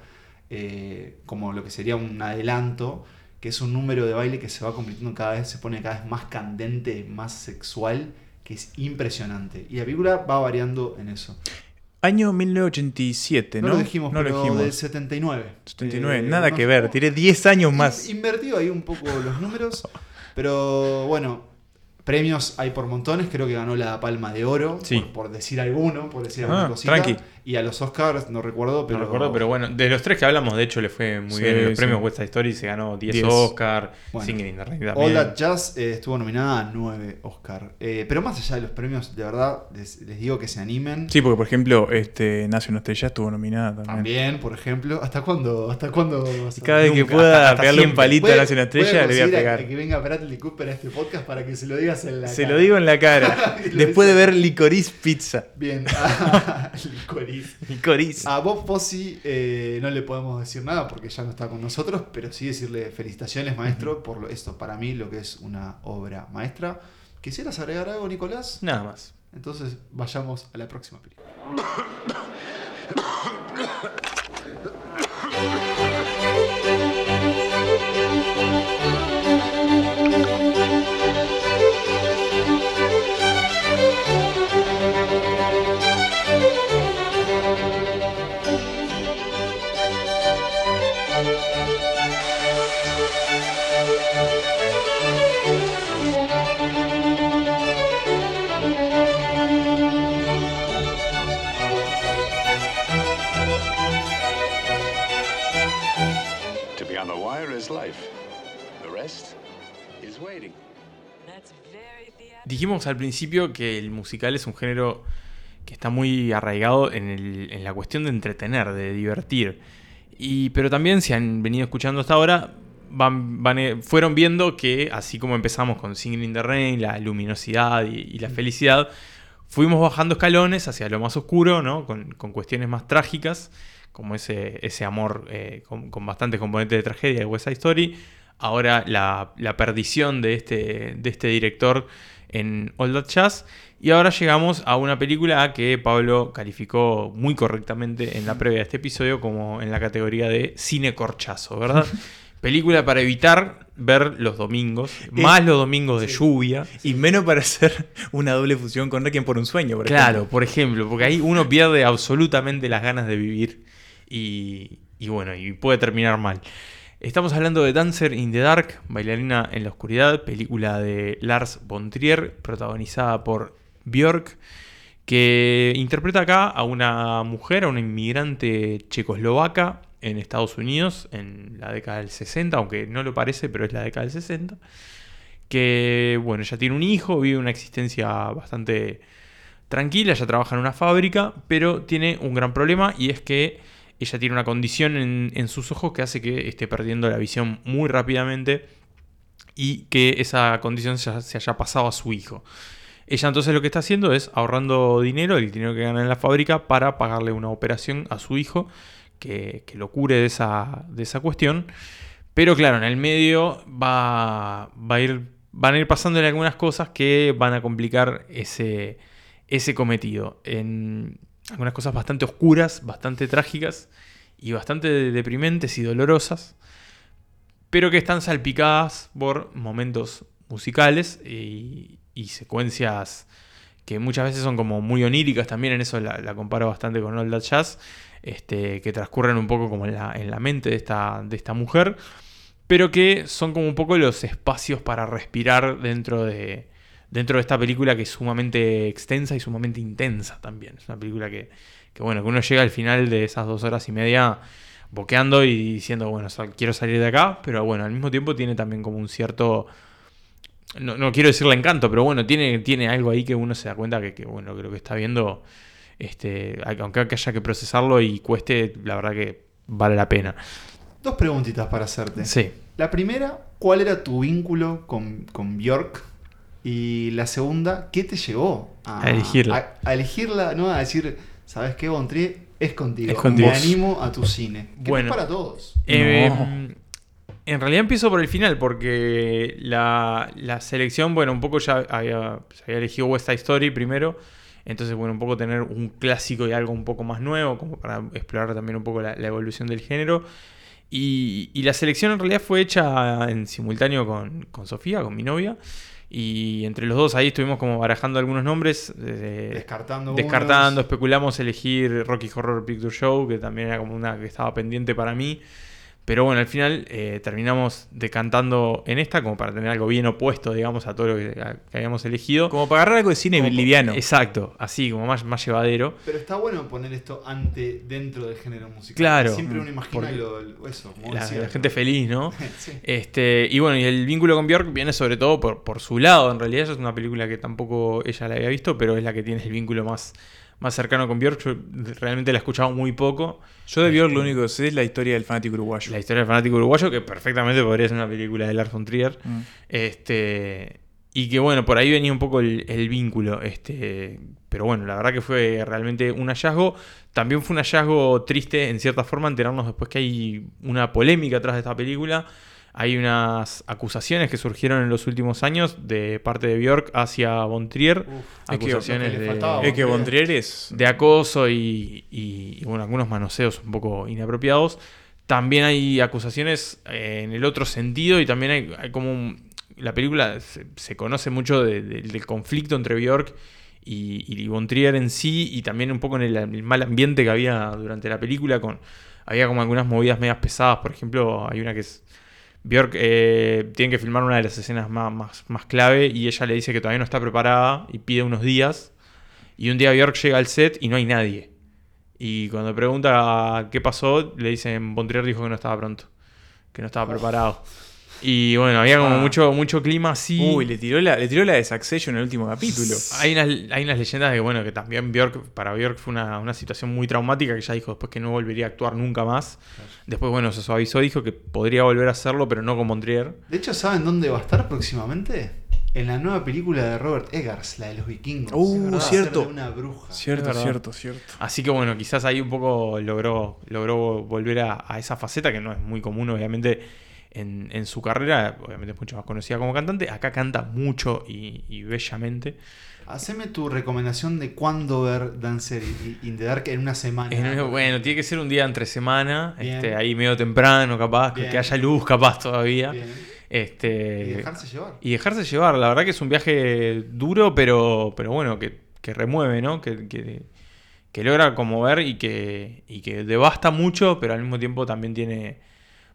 eh, como lo que sería un adelanto, que es un número de baile que se va convirtiendo cada vez, se pone cada vez más candente, más sexual, que es impresionante. Y la película va variando en eso. Año 1987, ¿no? No, lo dijimos, no lo pero dijimos. del 79. 79, Eh, nada no- que ver, tiré 10 años más. In- Invertido ahí un poco los números. Pero bueno, premios hay por montones. Creo que ganó la Palma de Oro, Sí. por, por decir alguno, por decir Ah, alguna cosita. tranqui. Y a los Oscars, no recuerdo, pero. no recuerdo, pero bueno, de los tres que hablamos, de hecho, le fue muy Sí, bien. En los sí. premios West Side Story se ganó 10, 10. Oscar, Bueno. Singing in the Rain All. That Jazz eh, estuvo nominada a 9 Oscar. Eh, pero más allá de los premios, de verdad, les, les digo que se animen. Sí, porque por ejemplo, este Nacio Una Estrella estuvo nominada también. También, por ejemplo, ¿hasta cuándo? ¿Hasta cuándo? a- cada vez que pueda hasta- hasta pegarle un palito a voy Estrella, le voy a pegar. que venga Bradley Cooper a este podcast para que se lo digas en la Se cara. lo digo en la cara. Después de ver Licorice Pizza. Bien, a Licorice. A Bob Fosse eh, no le podemos decir nada porque ya no está con nosotros, pero sí decirle felicitaciones, maestro, por esto para mí lo que es una obra maestra. ¿Quisieras agregar algo, Nicolás? Nada más. Entonces vayamos a la próxima película. On the wire is life. The rest is waiting. Dijimos al principio que el musical es un género que está muy arraigado en, el- en la cuestión de entretener, de divertir. Y, pero también, si han venido escuchando hasta ahora, van, van, eh, fueron viendo que, así como empezamos con Singing in the Rain, la luminosidad y, y la felicidad, fuimos bajando escalones hacia lo más oscuro, ¿no? con, con cuestiones más trágicas, como ese, ese amor eh, con, con bastantes componentes de tragedia de West Side Story. Ahora la, la perdición de este, de este director en All That Jazz. Y ahora llegamos a una película que Pablo calificó muy correctamente en la previa de este episodio como en la categoría de cine corchazo, ¿verdad? película para evitar ver los domingos, más los domingos de lluvia. Y menos para hacer una doble fusión con Requiem por un sueño, por Claro, ejemplo. por ejemplo, porque ahí uno pierde absolutamente las ganas de vivir y, bueno, y puede terminar mal. Estamos hablando de Dancer in the Dark, Bailarina en la Oscuridad, película de Lars von Trier, protagonizada por Björk, que interpreta acá a una mujer, a una inmigrante checoslovaca en Estados Unidos en la década del 60, aunque no lo parece, pero es la década del 60 que, bueno, ella tiene un hijo, vive una existencia bastante tranquila, ella trabaja en una fábrica, pero tiene un gran problema y es que ella tiene una condición en, sus ojos que hace que esté perdiendo la visión muy rápidamente y que esa condición se, haya pasado a su hijo. Ella entonces lo que está haciendo es ahorrando dinero, el dinero que gana en la fábrica, para pagarle una operación a su hijo que, lo cure de esa, de esa cuestión. Pero claro, en el medio va, va a ir, van a ir pasándole algunas cosas que van a complicar ese, ese cometido. Algunas cosas bastante oscuras, bastante trágicas y bastante deprimentes y dolorosas, pero que están salpicadas por momentos musicales y, secuencias que muchas veces son como muy oníricas también, en eso la, comparo bastante con All That Jazz, este, que transcurren un poco como en la, en la mente de esta, de esta mujer, pero que son como un poco los espacios para respirar dentro de, dentro de esta película que es sumamente extensa y sumamente intensa también. Es una película que, que bueno, que uno llega al final de esas dos horas y media boqueando y diciendo, bueno, sal- quiero salir de acá, pero bueno, al mismo tiempo tiene también como un cierto... No, no quiero decirle encanto, pero bueno, tiene, tiene algo ahí que uno se da cuenta que, que, bueno, que lo que está viendo, este, aunque haya que procesarlo y cueste, la verdad que vale la pena. Dos preguntitas para hacerte. Sí. La primera, ¿cuál era tu vínculo con, con Bjork? Y la segunda, ¿qué te llevó a, A elegirla. A, a elegirla, no a decir, ¿sabes qué, Bontrier? Es contigo. Es contigo. Me animo a tu cine. Que Bueno. no es para todos. Eh, No. en realidad empiezo por el final, porque la, la selección, bueno, un poco ya había, se había elegido West Side Story primero. Entonces, bueno, un poco tener un clásico y algo un poco más nuevo, como para explorar también un poco la, la evolución del género. Y, y la selección en realidad fue hecha en simultáneo con, con Sofía, con mi novia. Y entre los dos ahí estuvimos como barajando algunos nombres. eh, Descartando Descartando, unos. especulamos elegir Rocky Horror Picture Show, que también era como una que estaba pendiente para mí. Pero bueno, al final eh, terminamos decantando en esta como para tener algo bien opuesto, digamos, a todo lo que, a- que habíamos elegido. Como para agarrar algo de cine Como- liviano. Exacto, así, como más, más llevadero. Pero está bueno poner esto ante dentro del género musical. Claro. Siempre uno imagina Porque lo, eso, como La, decía. la gente feliz, ¿no? Sí. Este, y bueno, y el vínculo con Björk viene sobre todo por, por su lado. En realidad, ella es una película que tampoco ella la había visto, pero es la que tiene el vínculo más, más cercano con Björk. Yo realmente la he escuchado muy poco. Yo de Björk lo único que sé es la historia del fanático uruguayo. La historia del fanático uruguayo, que perfectamente podría ser una película de Lars von Trier. Mm. Este, y que bueno, por ahí venía un poco el, el vínculo. Este, pero bueno, la verdad que fue realmente un hallazgo. También fue un hallazgo triste, en cierta forma, enterarnos después que hay una polémica atrás de esta película. Hay unas acusaciones que surgieron en los últimos años de parte de Björk hacia Von Trier. Uf, Es que- acusaciones de, faltaba a Es que Von Von Trier es. de acoso y, y, y, bueno, algunos manoseos un poco inapropiados. También hay acusaciones eh, en el otro sentido y también hay, hay como un- la película se, se conoce mucho de- de- del conflicto entre Björk y, y Von Trier en sí y también un poco en el, el mal ambiente que había durante la película con había como algunas movidas medias pesadas por ejemplo hay una que es Björk eh, tiene que filmar una de las escenas más, más, más clave y ella le dice que todavía no está preparada y pide unos días y un día Björk llega al set y no hay nadie. Y cuando pregunta qué pasó, le dicen, Von Trier dijo que no estaba pronto, que no estaba preparado. Y bueno, había como Ah. mucho, mucho clima así. Uy, le tiró, la, le tiró la de Succession en el último capítulo. Hay unas, hay unas leyendas de que, bueno, que también Björk, para Björk fue una, una situación muy traumática, que ella dijo después que no volvería a actuar nunca más. Después, bueno, se suavizó, dijo que podría volver a hacerlo, pero no con Von Trier. De hecho, ¿saben dónde va a estar próximamente? En la nueva película de Robert Eggers, la de los vikingos. Uh, cierto. una bruja. Cierto, cierto, cierto. Así que bueno, quizás ahí un poco logró, logró volver a, a esa faceta que no es muy común, obviamente, en, en su carrera. Obviamente es mucho más conocida como cantante. Acá canta mucho y, y bellamente. Haceme tu recomendación de cuándo ver Dancer in the Dark en una semana. En- bueno, tiene que ser un día entre semana, este, ahí medio temprano, capaz, que- Bien. que haya luz, capaz todavía. Bien. Este, Y dejarse llevar. y dejarse llevar. La verdad que es un viaje duro, pero, pero bueno, que, que remueve, ¿no? Que, que, que logra conmover y que, y que devasta mucho, pero al mismo tiempo también tiene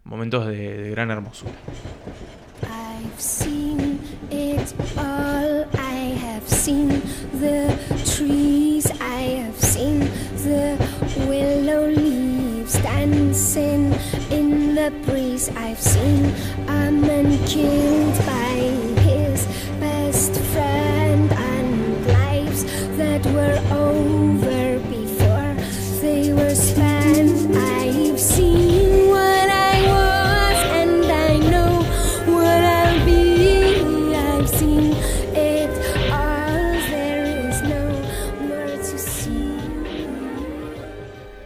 momentos de, de gran hermosura. I've seen it all. I have seen the trees. I have seen the willow leaves dancing in the breeze. I've seen a man killed by his best friend and lives that were over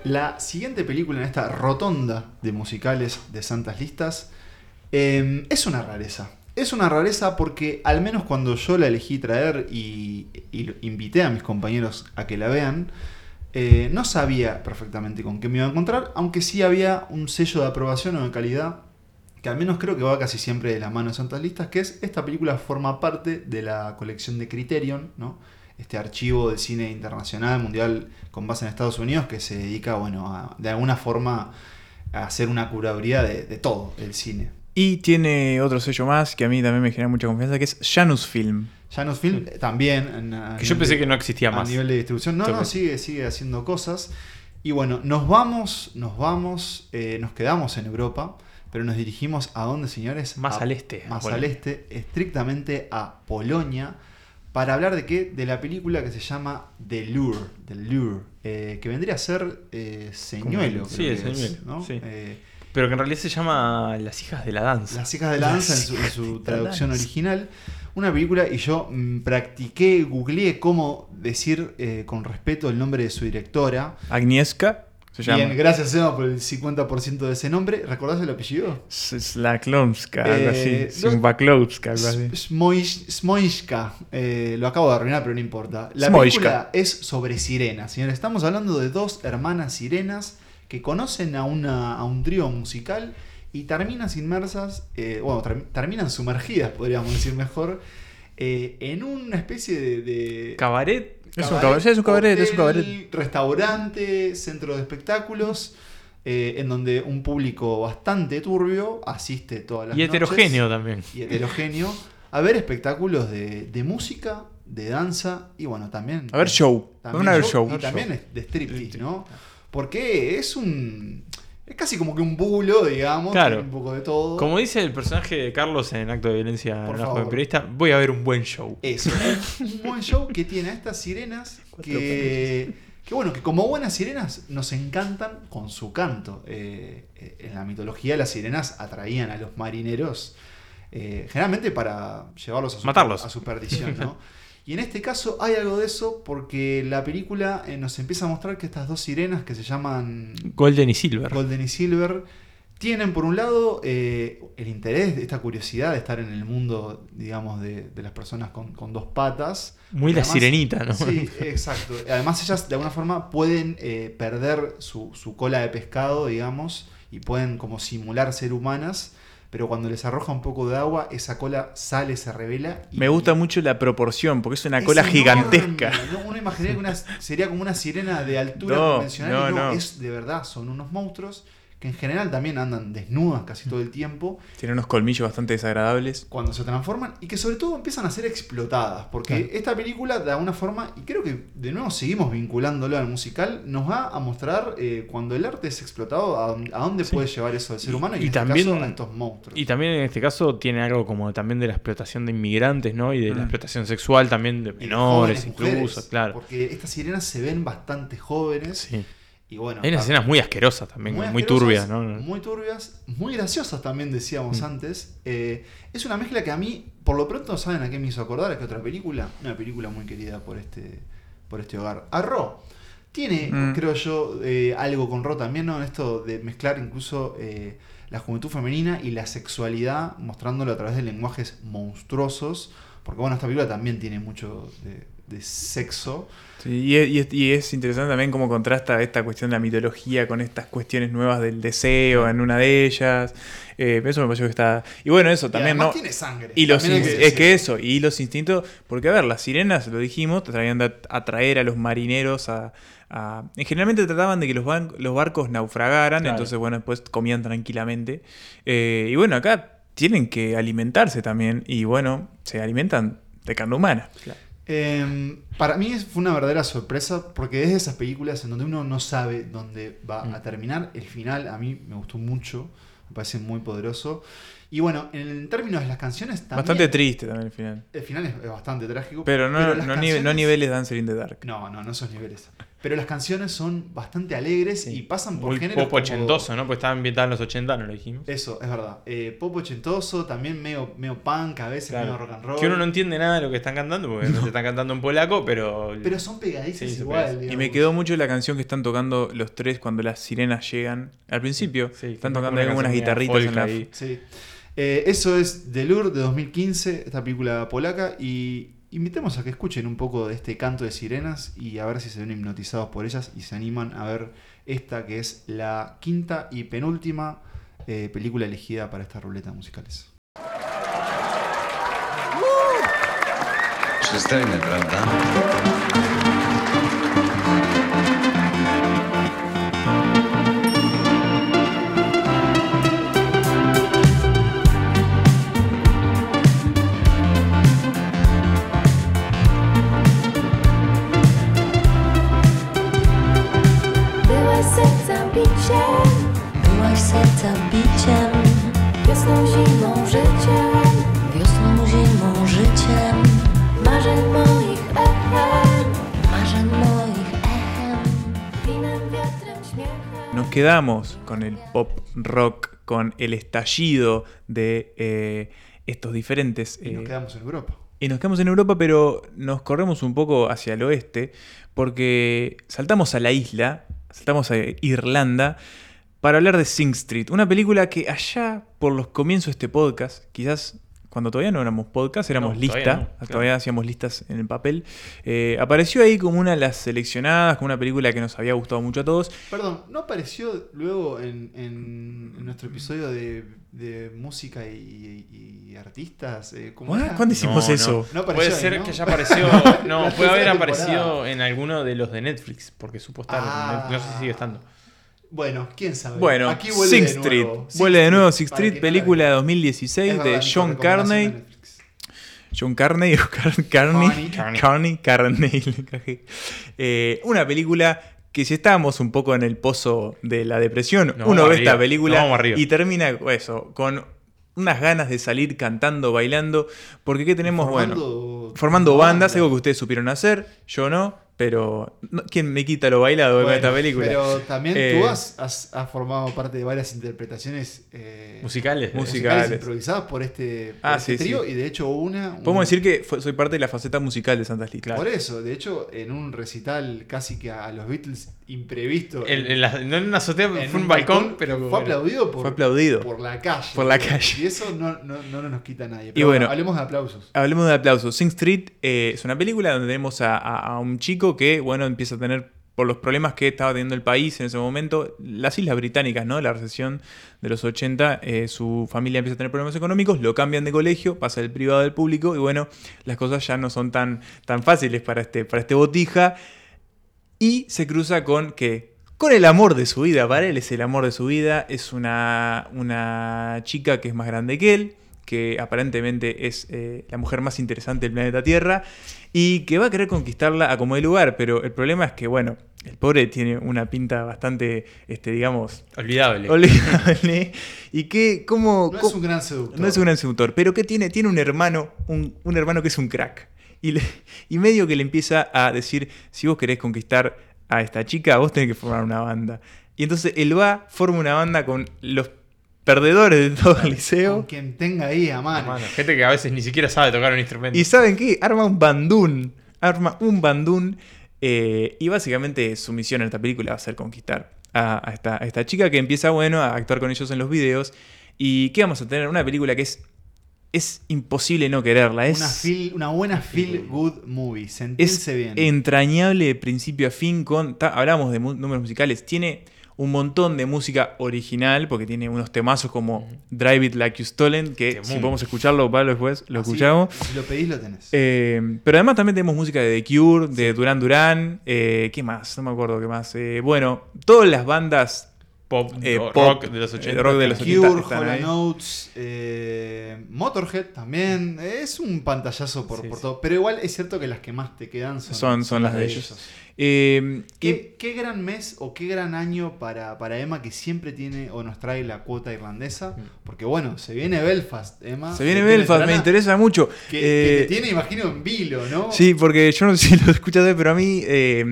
La siguiente película en esta rotonda de musicales de Santas Listas eh, es una rareza. Es una rareza porque al menos cuando yo la elegí traer y, invité a mis compañeros a que la vean, eh, no sabía perfectamente con qué me iba a encontrar, aunque sí había un sello de aprobación o de calidad que al menos creo que va casi siempre de la mano de Santas Listas, que es esta película forma parte de la colección de Criterion, ¿no? Este archivo de cine internacional, mundial, con base en Estados Unidos, que se dedica, bueno, a- de alguna forma a hacer una curaduría de, de todo el cine. Y tiene otro sello más que a mí también me genera mucha confianza, que es Janus Film. Janus Film también. en- a Que yo nivel pensé de- que no existía a más. nivel de distribución. No, no, sigue, sigue haciendo cosas. Y bueno, nos vamos, nos vamos, eh, nos quedamos en Europa, pero nos dirigimos a dónde, señores? Más A- al este, a Más al este, estrictamente a Polonia, para hablar de qué? De la película que se llama The Lure, The Lure, eh, que vendría a ser eh, señuelo. Sí, es, señuelo, ¿no? sí. Eh, Pero que en realidad se llama Las hijas de la danza. las hijas de la danza en su, en traducción original. Una película y yo mm, practiqué, googleé cómo decir eh, con respeto el nombre de su directora. Agnieszka se llama. Bien, gracias Emma por el 50% de ese nombre. ¿Recordás el apellido? Slaklomska, algo Eh, así. algo así. Smoish- Smoishka. Eh, lo acabo de arruinar, pero no importa. La Smoishka. película es sobre sirenas, señores. Estamos hablando de dos hermanas sirenas que conocen a, una, a un trío musical y terminan inmersas, eh, bueno, ter- terminan sumergidas, podríamos decir mejor, en una especie de... de Cabaret. Es un cabaret, es un cabaret, es un cabaret. Restaurante, centro de espectáculos, eh, en donde un público bastante turbio asiste todas las Y heterogéneo noches, también. Y heterogéneo a ver espectáculos de, de música, de danza y bueno, también... A ver show. También Van a ver show, show. Y también de striptease, ¿no? Porque es un... Es casi como que un bulo, digamos. Claro. tiene Un poco de todo. Como dice el personaje de Carlos en Acto de Violencia Por en la favor. joven periodista, voy a ver un buen show. Eso, un- buen show que tiene a estas sirenas que, que bueno, que como buenas sirenas nos encantan con su canto. Eh, eh, en la mitología las sirenas atraían a los marineros eh, generalmente para llevarlos a su, Matarlos. a su perdición, ¿no? Y en este caso hay algo de eso porque la película eh, nos empieza a mostrar que estas dos sirenas que se llaman Golden y Silver. Golden y Silver tienen por un lado eh, el interés, esta curiosidad de estar en el mundo, digamos, de, de las personas con, con dos patas. Muy Y la además- sirenita, ¿no? Sí, exacto. Además ellas de alguna forma pueden eh, perder su, su cola de pescado, digamos, y pueden como simular ser humanas, pero cuando les arroja un poco de agua, esa cola sale, se revela. Y Me gusta mucho la proporción, porque es una es cola enorme, gigantesca. ¿no? Uno imaginaría que una- sería como una sirena de altura No, convencional. no, y no, no. es de verdad, son unos monstruos que en general también andan desnudas casi todo el tiempo Tiene unos colmillos bastante desagradables. cuando se transforman y que sobre todo empiezan a ser explotadas. Porque Claro. esta película, de alguna forma, y creo que de nuevo seguimos vinculándolo al musical, nos va a mostrar eh, cuando el arte es explotado, a, dónde- a dónde puede llevar eso del ser humano y, y en este también- caso a estos monstruos. Y también en este caso tiene algo como también de la explotación de inmigrantes, ¿no? Y de la Mm. explotación sexual también de menores, jóvenes incluso, mujeres, claro. Porque estas sirenas se ven bastante jóvenes. Sí. Y bueno, Hay unas escenas muy asquerosas también, muy, asquerosas, turbias, ¿no? Muy turbias, muy graciosas también decíamos Mm. antes. Eh, es una mezcla que a mí, por lo pronto, ¿saben a qué me hizo acordar? ¿A qué otra película? Una película muy querida por este, por este hogar. A Ro. Tiene, Mm. creo yo, eh, algo con Ro también, ¿no? Esto de mezclar incluso eh, la juventud femenina y la sexualidad, mostrándolo a través de lenguajes monstruosos. Porque bueno, esta película también tiene mucho de, de sexo. Sí, y, es, y es- y es interesante también cómo contrasta esta cuestión de la mitología con estas cuestiones nuevas del deseo en una de ellas. Eh, eso me pareció que está. Y bueno, eso también, ¿no? tiene sangre. Y los que es que eso, y los instintos, porque a ver, las sirenas, lo dijimos, tratarían de atraer a los marineros a... a- en generalmente trataban de que los, ban- los barcos naufragaran, Claro. entonces bueno, después comían tranquilamente. Eh, y bueno, acá tienen que alimentarse también, y bueno, se alimentan de carne humana. Eh, para mí fue una verdadera sorpresa porque es de esas películas en donde uno no sabe dónde va Mm. a terminar. El final a mí me gustó mucho, me parece muy poderoso. Y bueno, en términos de las canciones también... Bastante triste también el final. El final es, bastante trágico. Pero no, no, no niveles Dancer in the Dark. No, no, no esos niveles. Pero las canciones son bastante alegres y pasan por Muy géneros pop como- ochentoso, ¿no? Porque estaba ambientada en los 80, no lo dijimos. Eso, es verdad. Eh, pop ochentoso, también medio, medio punk, a veces Claro. medio rock and roll. Que uno no entiende nada de lo que están cantando, porque no te están cantando en polaco, pero. Pero son pegadizas Sí, igual. Y me quedó mucho la canción que están tocando los tres cuando las sirenas llegan. Al principio, Sí, están tocando una algunas media guitarritas en la. ahí. Sí. Eh, eso es The Lure de 2015, esta película polaca. Y invitemos a que escuchen un poco de este canto de sirenas y a ver si se ven hipnotizados por ellas y se animan a ver esta que es la quinta y penúltima eh, película elegida para esta ruleta musicales. Byłaś serca biciem, wiosną, zimą, życiem, wiosną, zimą, życiem, marzeń moich echem, marzeń moich echem. winem, wiatrem, śmiechem. Nos quedamos con el pop rock, con el estallido de eh, estos diferentes. Y nos eh, quedamos en Europa. Y nos quedamos en Europa, pero nos corremos un poco hacia el oeste, porque saltamos a la isla, saltamos a Irlanda, para hablar de Sing Street, una película que allá por los comienzos de este podcast, quizás cuando todavía no éramos podcast, éramos No, lista, todavía no, todavía, claro. hacíamos listas en el papel. Eh, apareció ahí como una de las seleccionadas, como una película que nos había gustado mucho a todos. Perdón, ¿no apareció luego en, en- en nuestro episodio de, de música y, y artistas? Eh, ¿cómo ¿Cuándo- hicimos No, eso? No apareció puede ahí, ser ¿no? que haya aparecido. No, puede haber aparecido en alguno de los de Netflix, porque supuestamente Ah. no sé si sigue estando. Bueno, quién sabe. Bueno, Aquí vuelve de Street. nuevo. Vuelve de nuevo Sing para Street, película de vio. 2016 Es de verdad, John Carney. de. John Carney o Car- Carney. Carney. Carney. Carney, le. Eh, una película que si estábamos un poco en el pozo de la depresión, uno ve arriba, esta película y termina eso, con unas ganas de salir cantando, bailando, porque ¿qué tenemos? bueno, Formando- bandas, banda. algo que ustedes supieron hacer, yo no, pero ¿quién me quita lo bailado con Bueno, esta película? Pero también Eh, tú has, has- has formado parte de varias interpretaciones eh, Musicales. Música. musicales musicales. improvisadas por este, por Ah, este sí, trío sí. y de hecho una... Podemos decir que fue- soy parte de la faceta musical de Santas Listas. Por eso, de hecho, en un recital casi que a los Beatles imprevisto. El- en la- no en una azotea, en fue un balcón, pero. fue aplaudido por, Fue aplaudido. por la calle. Por la calle. Y eso no, no, no nos quita a nadie. Y Pero bueno, hablemos de aplausos. Hablemos de aplausos. Sing Street eh, es una película donde tenemos a, a- a un chico que, bueno, empieza a tener, por los problemas que estaba teniendo el país en ese momento, las Islas Británicas, ¿no? La recesión de los 80, eh, su familia empieza a tener problemas económicos, lo cambian de colegio, pasa del privado al público y, bueno, las cosas ya no son tan, tan fáciles para este, para este botija. Y se cruza con que con el amor de su vida, para él es el amor de su vida, es una, una chica que es más grande que él, que aparentemente es eh, la mujer más interesante del planeta Tierra, y que va a querer conquistarla a como de lugar, pero el problema es que, bueno, el pobre tiene una pinta bastante, este, digamos, Olvidable. olvidable, y que, ¿cómo, No es un gran seductor. no es un gran seductor, pero que tiene, tiene un hermano, un, un hermano que es un crack. Y, le- y medio que le empieza a decir, si vos querés conquistar a esta chica, vos tenés que formar una banda. Y entonces él va, forma una banda con los perdedores de todo el Con liceo. quien tenga ahí a mano. Mano, gente que a veces ni siquiera sabe tocar un instrumento. Y ¿saben qué? Arma un bandún. Arma un bandún. eh, y básicamente su misión en esta película va a ser conquistar a, a esta, a esta chica que empieza, bueno, a actuar con ellos en los videos. ¿Y qué vamos a tener? Una película que es... Es imposible no quererla. Es, Una, feel- una buena feel good movie. es Sentirse bien. entrañable de principio a fin. Con, ta- hablamos de mu- números musicales. Tiene un montón de música original, porque tiene unos temazos como Drive It Like You Stolen, que Temón. si podemos escucharlo, Pablo, después lo Así, escuchamos. Si lo pedís, lo tenés. Eh, pero además también tenemos música de The Cure, de Duran Duran. eh, ¿Qué más? No me acuerdo qué más. Eh, bueno, todas las bandas Pop, eh, pop, rock de los eh, 80. rock de los Cure, 80 están Hall ahí. Notes, eh, Motorhead también. Es un pantallazo por, Sí, por sí. todo. Pero igual es cierto que las que más te quedan son, Son- son las de ellos. Eh, y- ¿Qué, qué gran mes o qué gran año para, para Emma que siempre tiene o nos trae la cuota irlandesa. Porque bueno, se viene Belfast, Emma. se viene Belfast, me interesa mucho. Que, que Eh, te tiene, imagino, en vilo, ¿no? Sí, porque yo no sé si lo escuchaste, pero a mí eh,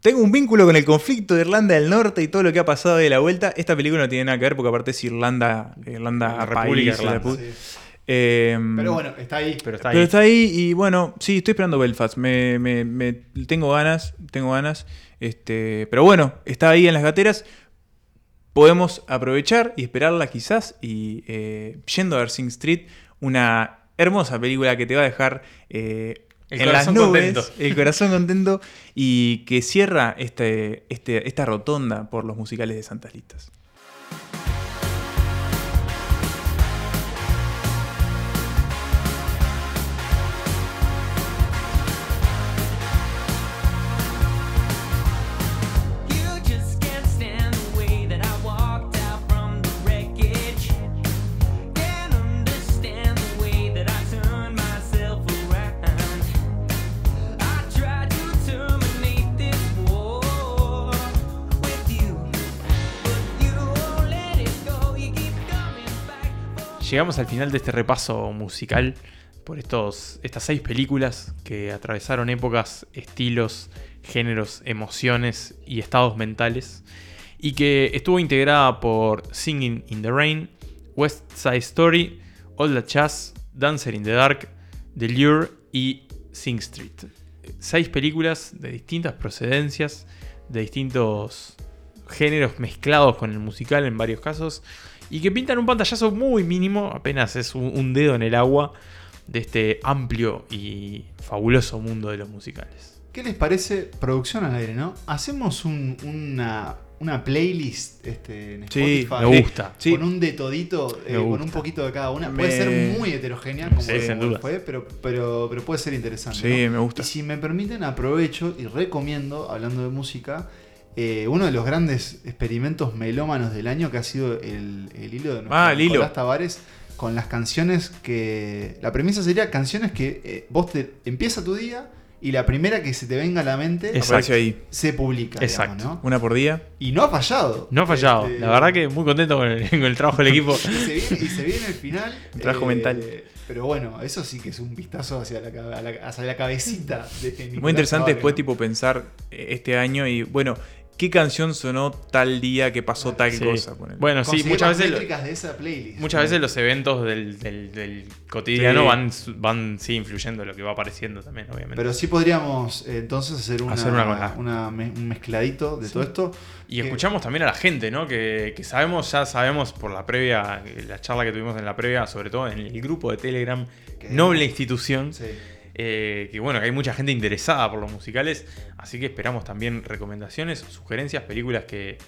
tengo un vínculo con el conflicto de Irlanda del Norte y todo lo que ha pasado de la vuelta. Esta película no tiene nada que ver porque aparte es Irlanda, Irlanda La República país, Irlanda, Sí. Eh, Pero bueno, está ahí. Pero está ahí. Pero está ahí y bueno, sí, estoy esperando Belfast. Me, me- me- tengo ganas, tengo ganas. Este, pero bueno, está ahí en las gateras. Podemos aprovechar y esperarla quizás. Y eh, yendo a Sing Street, una hermosa película que te va a dejar eh, El en las nubes, contento. el corazón contento y que cierra este, este, esta rotonda por los musicales de Santas Listas. Llegamos al final de este repaso musical por estos, estas seis películas que atravesaron épocas, estilos, géneros, emociones y estados mentales. Y que estuvo integrada por Singing in the Rain, West Side Story, All That Jazz, Dancer in the Dark, The Lure y Sing Street. Seis películas de distintas procedencias, de distintos géneros mezclados con el musical en varios casos y que pintan un pantallazo muy mínimo, apenas es un, un dedo en el agua, de este amplio y fabuloso mundo de los musicales. ¿Qué les parece producción al aire, no? Hacemos un- una, una playlist este, en Sí, Spotify. me gusta. Sí. Con un de todito, eh, con un poquito de cada una. Me- Puede ser muy heterogénea, como, Sí, como sin duda. fue, pero, pero, pero puede ser interesante. Sí, ¿no? me gusta. Y si me permiten, aprovecho y recomiendo, hablando de música, eh, uno de los grandes experimentos melómanos del año que ha sido el, el hilo de nuestro Ah, el hilo. Nicolás Tavares con las canciones que. La premisa sería canciones que eh, vos te empieza tu día y la primera que se te venga a la mente Exacto. Aparece ahí. se publica. Exacto. digamos, ¿no? Una por día. Y no ha fallado. No ha fallado, Este, la verdad que muy contento con el, con el trabajo del equipo. y se viene, y se viene el final. eh, Un trabajo mental. Pero bueno, eso sí que es un vistazo hacia la, hacia la cabecita de Nicolás Muy interesante Tavares, después ¿no? tipo pensar eh, este año y bueno, ¿qué canción sonó tal día que pasó tal Sí. cosa? Ponele. Bueno, sí, muchas veces, lo- de esa playlist. muchas veces los eventos del, del- del cotidiano Sí. van, van sí, influyendo en lo que va apareciendo también, obviamente. Pero sí podríamos eh, entonces hacer, una, Hacer una con la- una me- un mezcladito de todo esto. Y que- escuchamos también a la gente, ¿no? Que, que sabemos, ya sabemos por la previa, la charla que tuvimos en la previa, sobre todo en el grupo de Telegram, Que- Noble Institución, Sí. Eh, que bueno, que hay mucha gente interesada por los musicales, así que esperamos también recomendaciones, sugerencias, películas que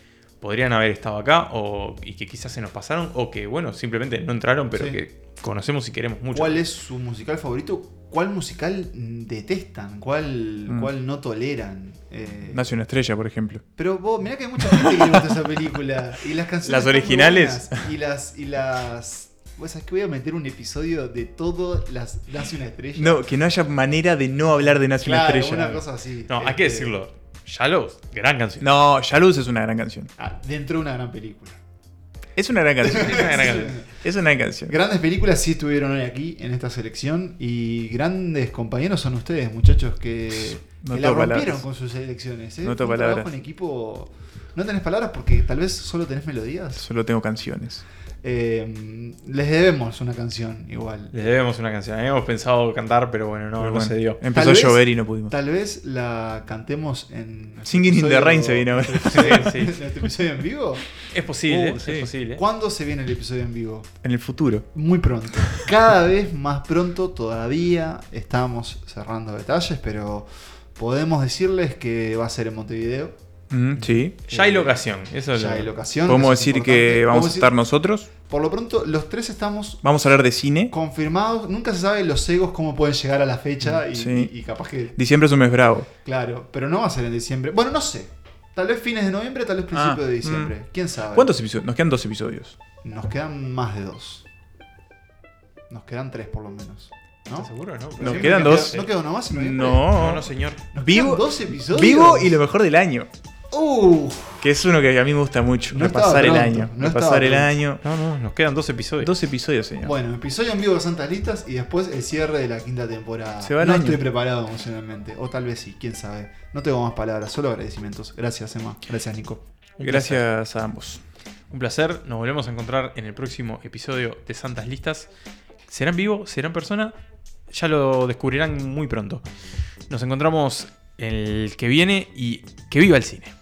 podrían haber estado acá o, y que quizás se nos pasaron o que bueno, simplemente no entraron, pero Sí. que conocemos y queremos mucho. ¿Cuál es su musical favorito? ¿Cuál musical detestan? ¿Cuál, Mm. cuál no toleran? Eh, Nace una estrella, por ejemplo. Pero vos, mirá que hay mucha gente que le gusta esa película. Y las canciones. Las originales. buenas. Y las. Y las vos sabés que voy a meter un episodio de todo las Nace una estrella. No, que no haya manera de no hablar de Nace una claro, estrella. una cosa así. No, hay que Este, decirlo. Shallows, gran canción. No, Jaluz es una gran canción. ah, dentro de una gran película. Es una gran canción. Es una gran canción. es una gran canción. Grandes películas sí estuvieron hoy aquí en esta selección y grandes compañeros son ustedes, muchachos, que, No que la rompieron palabras. con sus selecciones. ¿eh? No tengo palabras. en equipo. No tenés palabras porque tal vez solo tenés melodías. Solo tengo canciones. Eh, les debemos una canción igual. Les debemos una canción. Habíamos pensado cantar, pero bueno, no, Pero no se dio. Empezó a llover y no pudimos. Tal vez la cantemos en. Singing in the Rain se viene ahora. Sí, sí. ¿En nuestro episodio en vivo? Es posible, Uh, es sí. posible. ¿Cuándo se viene el episodio en vivo? En el futuro. Muy pronto. Cada vez más pronto todavía estamos cerrando detalles, pero podemos decirles que va a ser en Montevideo. Mm, sí. Ya hay locación. Eso es Ya hay locación. Podemos decir importante. que vamos a decir- estar nosotros. Por lo pronto, los tres estamos Vamos a hablar de cine. confirmados. Nunca se sabe los egos cómo pueden llegar a la fecha y, Sí. y- y capaz que. Diciembre es un mes bravo. Claro, pero no va a ser en diciembre. Bueno, no sé. Tal vez fines de noviembre, tal vez principio Ah, de diciembre. mm. ¿Quién sabe? ¿Cuántos episodios? Nos quedan dos episodios. Nos quedan más de dos. Nos quedan tres por lo menos. ¿No? ¿Estás seguro? No, Nos ¿Sí? quedan ¿No dos. ¿No quedó uno más en noviembre? No. no, no, señor. ¿Nos Vivo- dos episodios? Vivo y lo mejor del año. Uh, Que es uno que a mí me gusta mucho. No repasar el año. no repasar el pronto. año. No, no, nos quedan dos episodios. Dos episodios, señor. bueno, episodio en vivo de Santas Listas y después el cierre de la quinta temporada. Se va el no año. estoy preparado emocionalmente. O tal vez sí, quién sabe. No tengo más palabras, solo agradecimientos. Gracias, Emma. Gracias, Nico. Gracias a ambos. Un placer. Nos volvemos a encontrar en el próximo episodio de Santas Listas. ¿Será en vivo? ¿Será en persona? Ya lo descubrirán muy pronto. Nos encontramos el que viene y que viva el cine.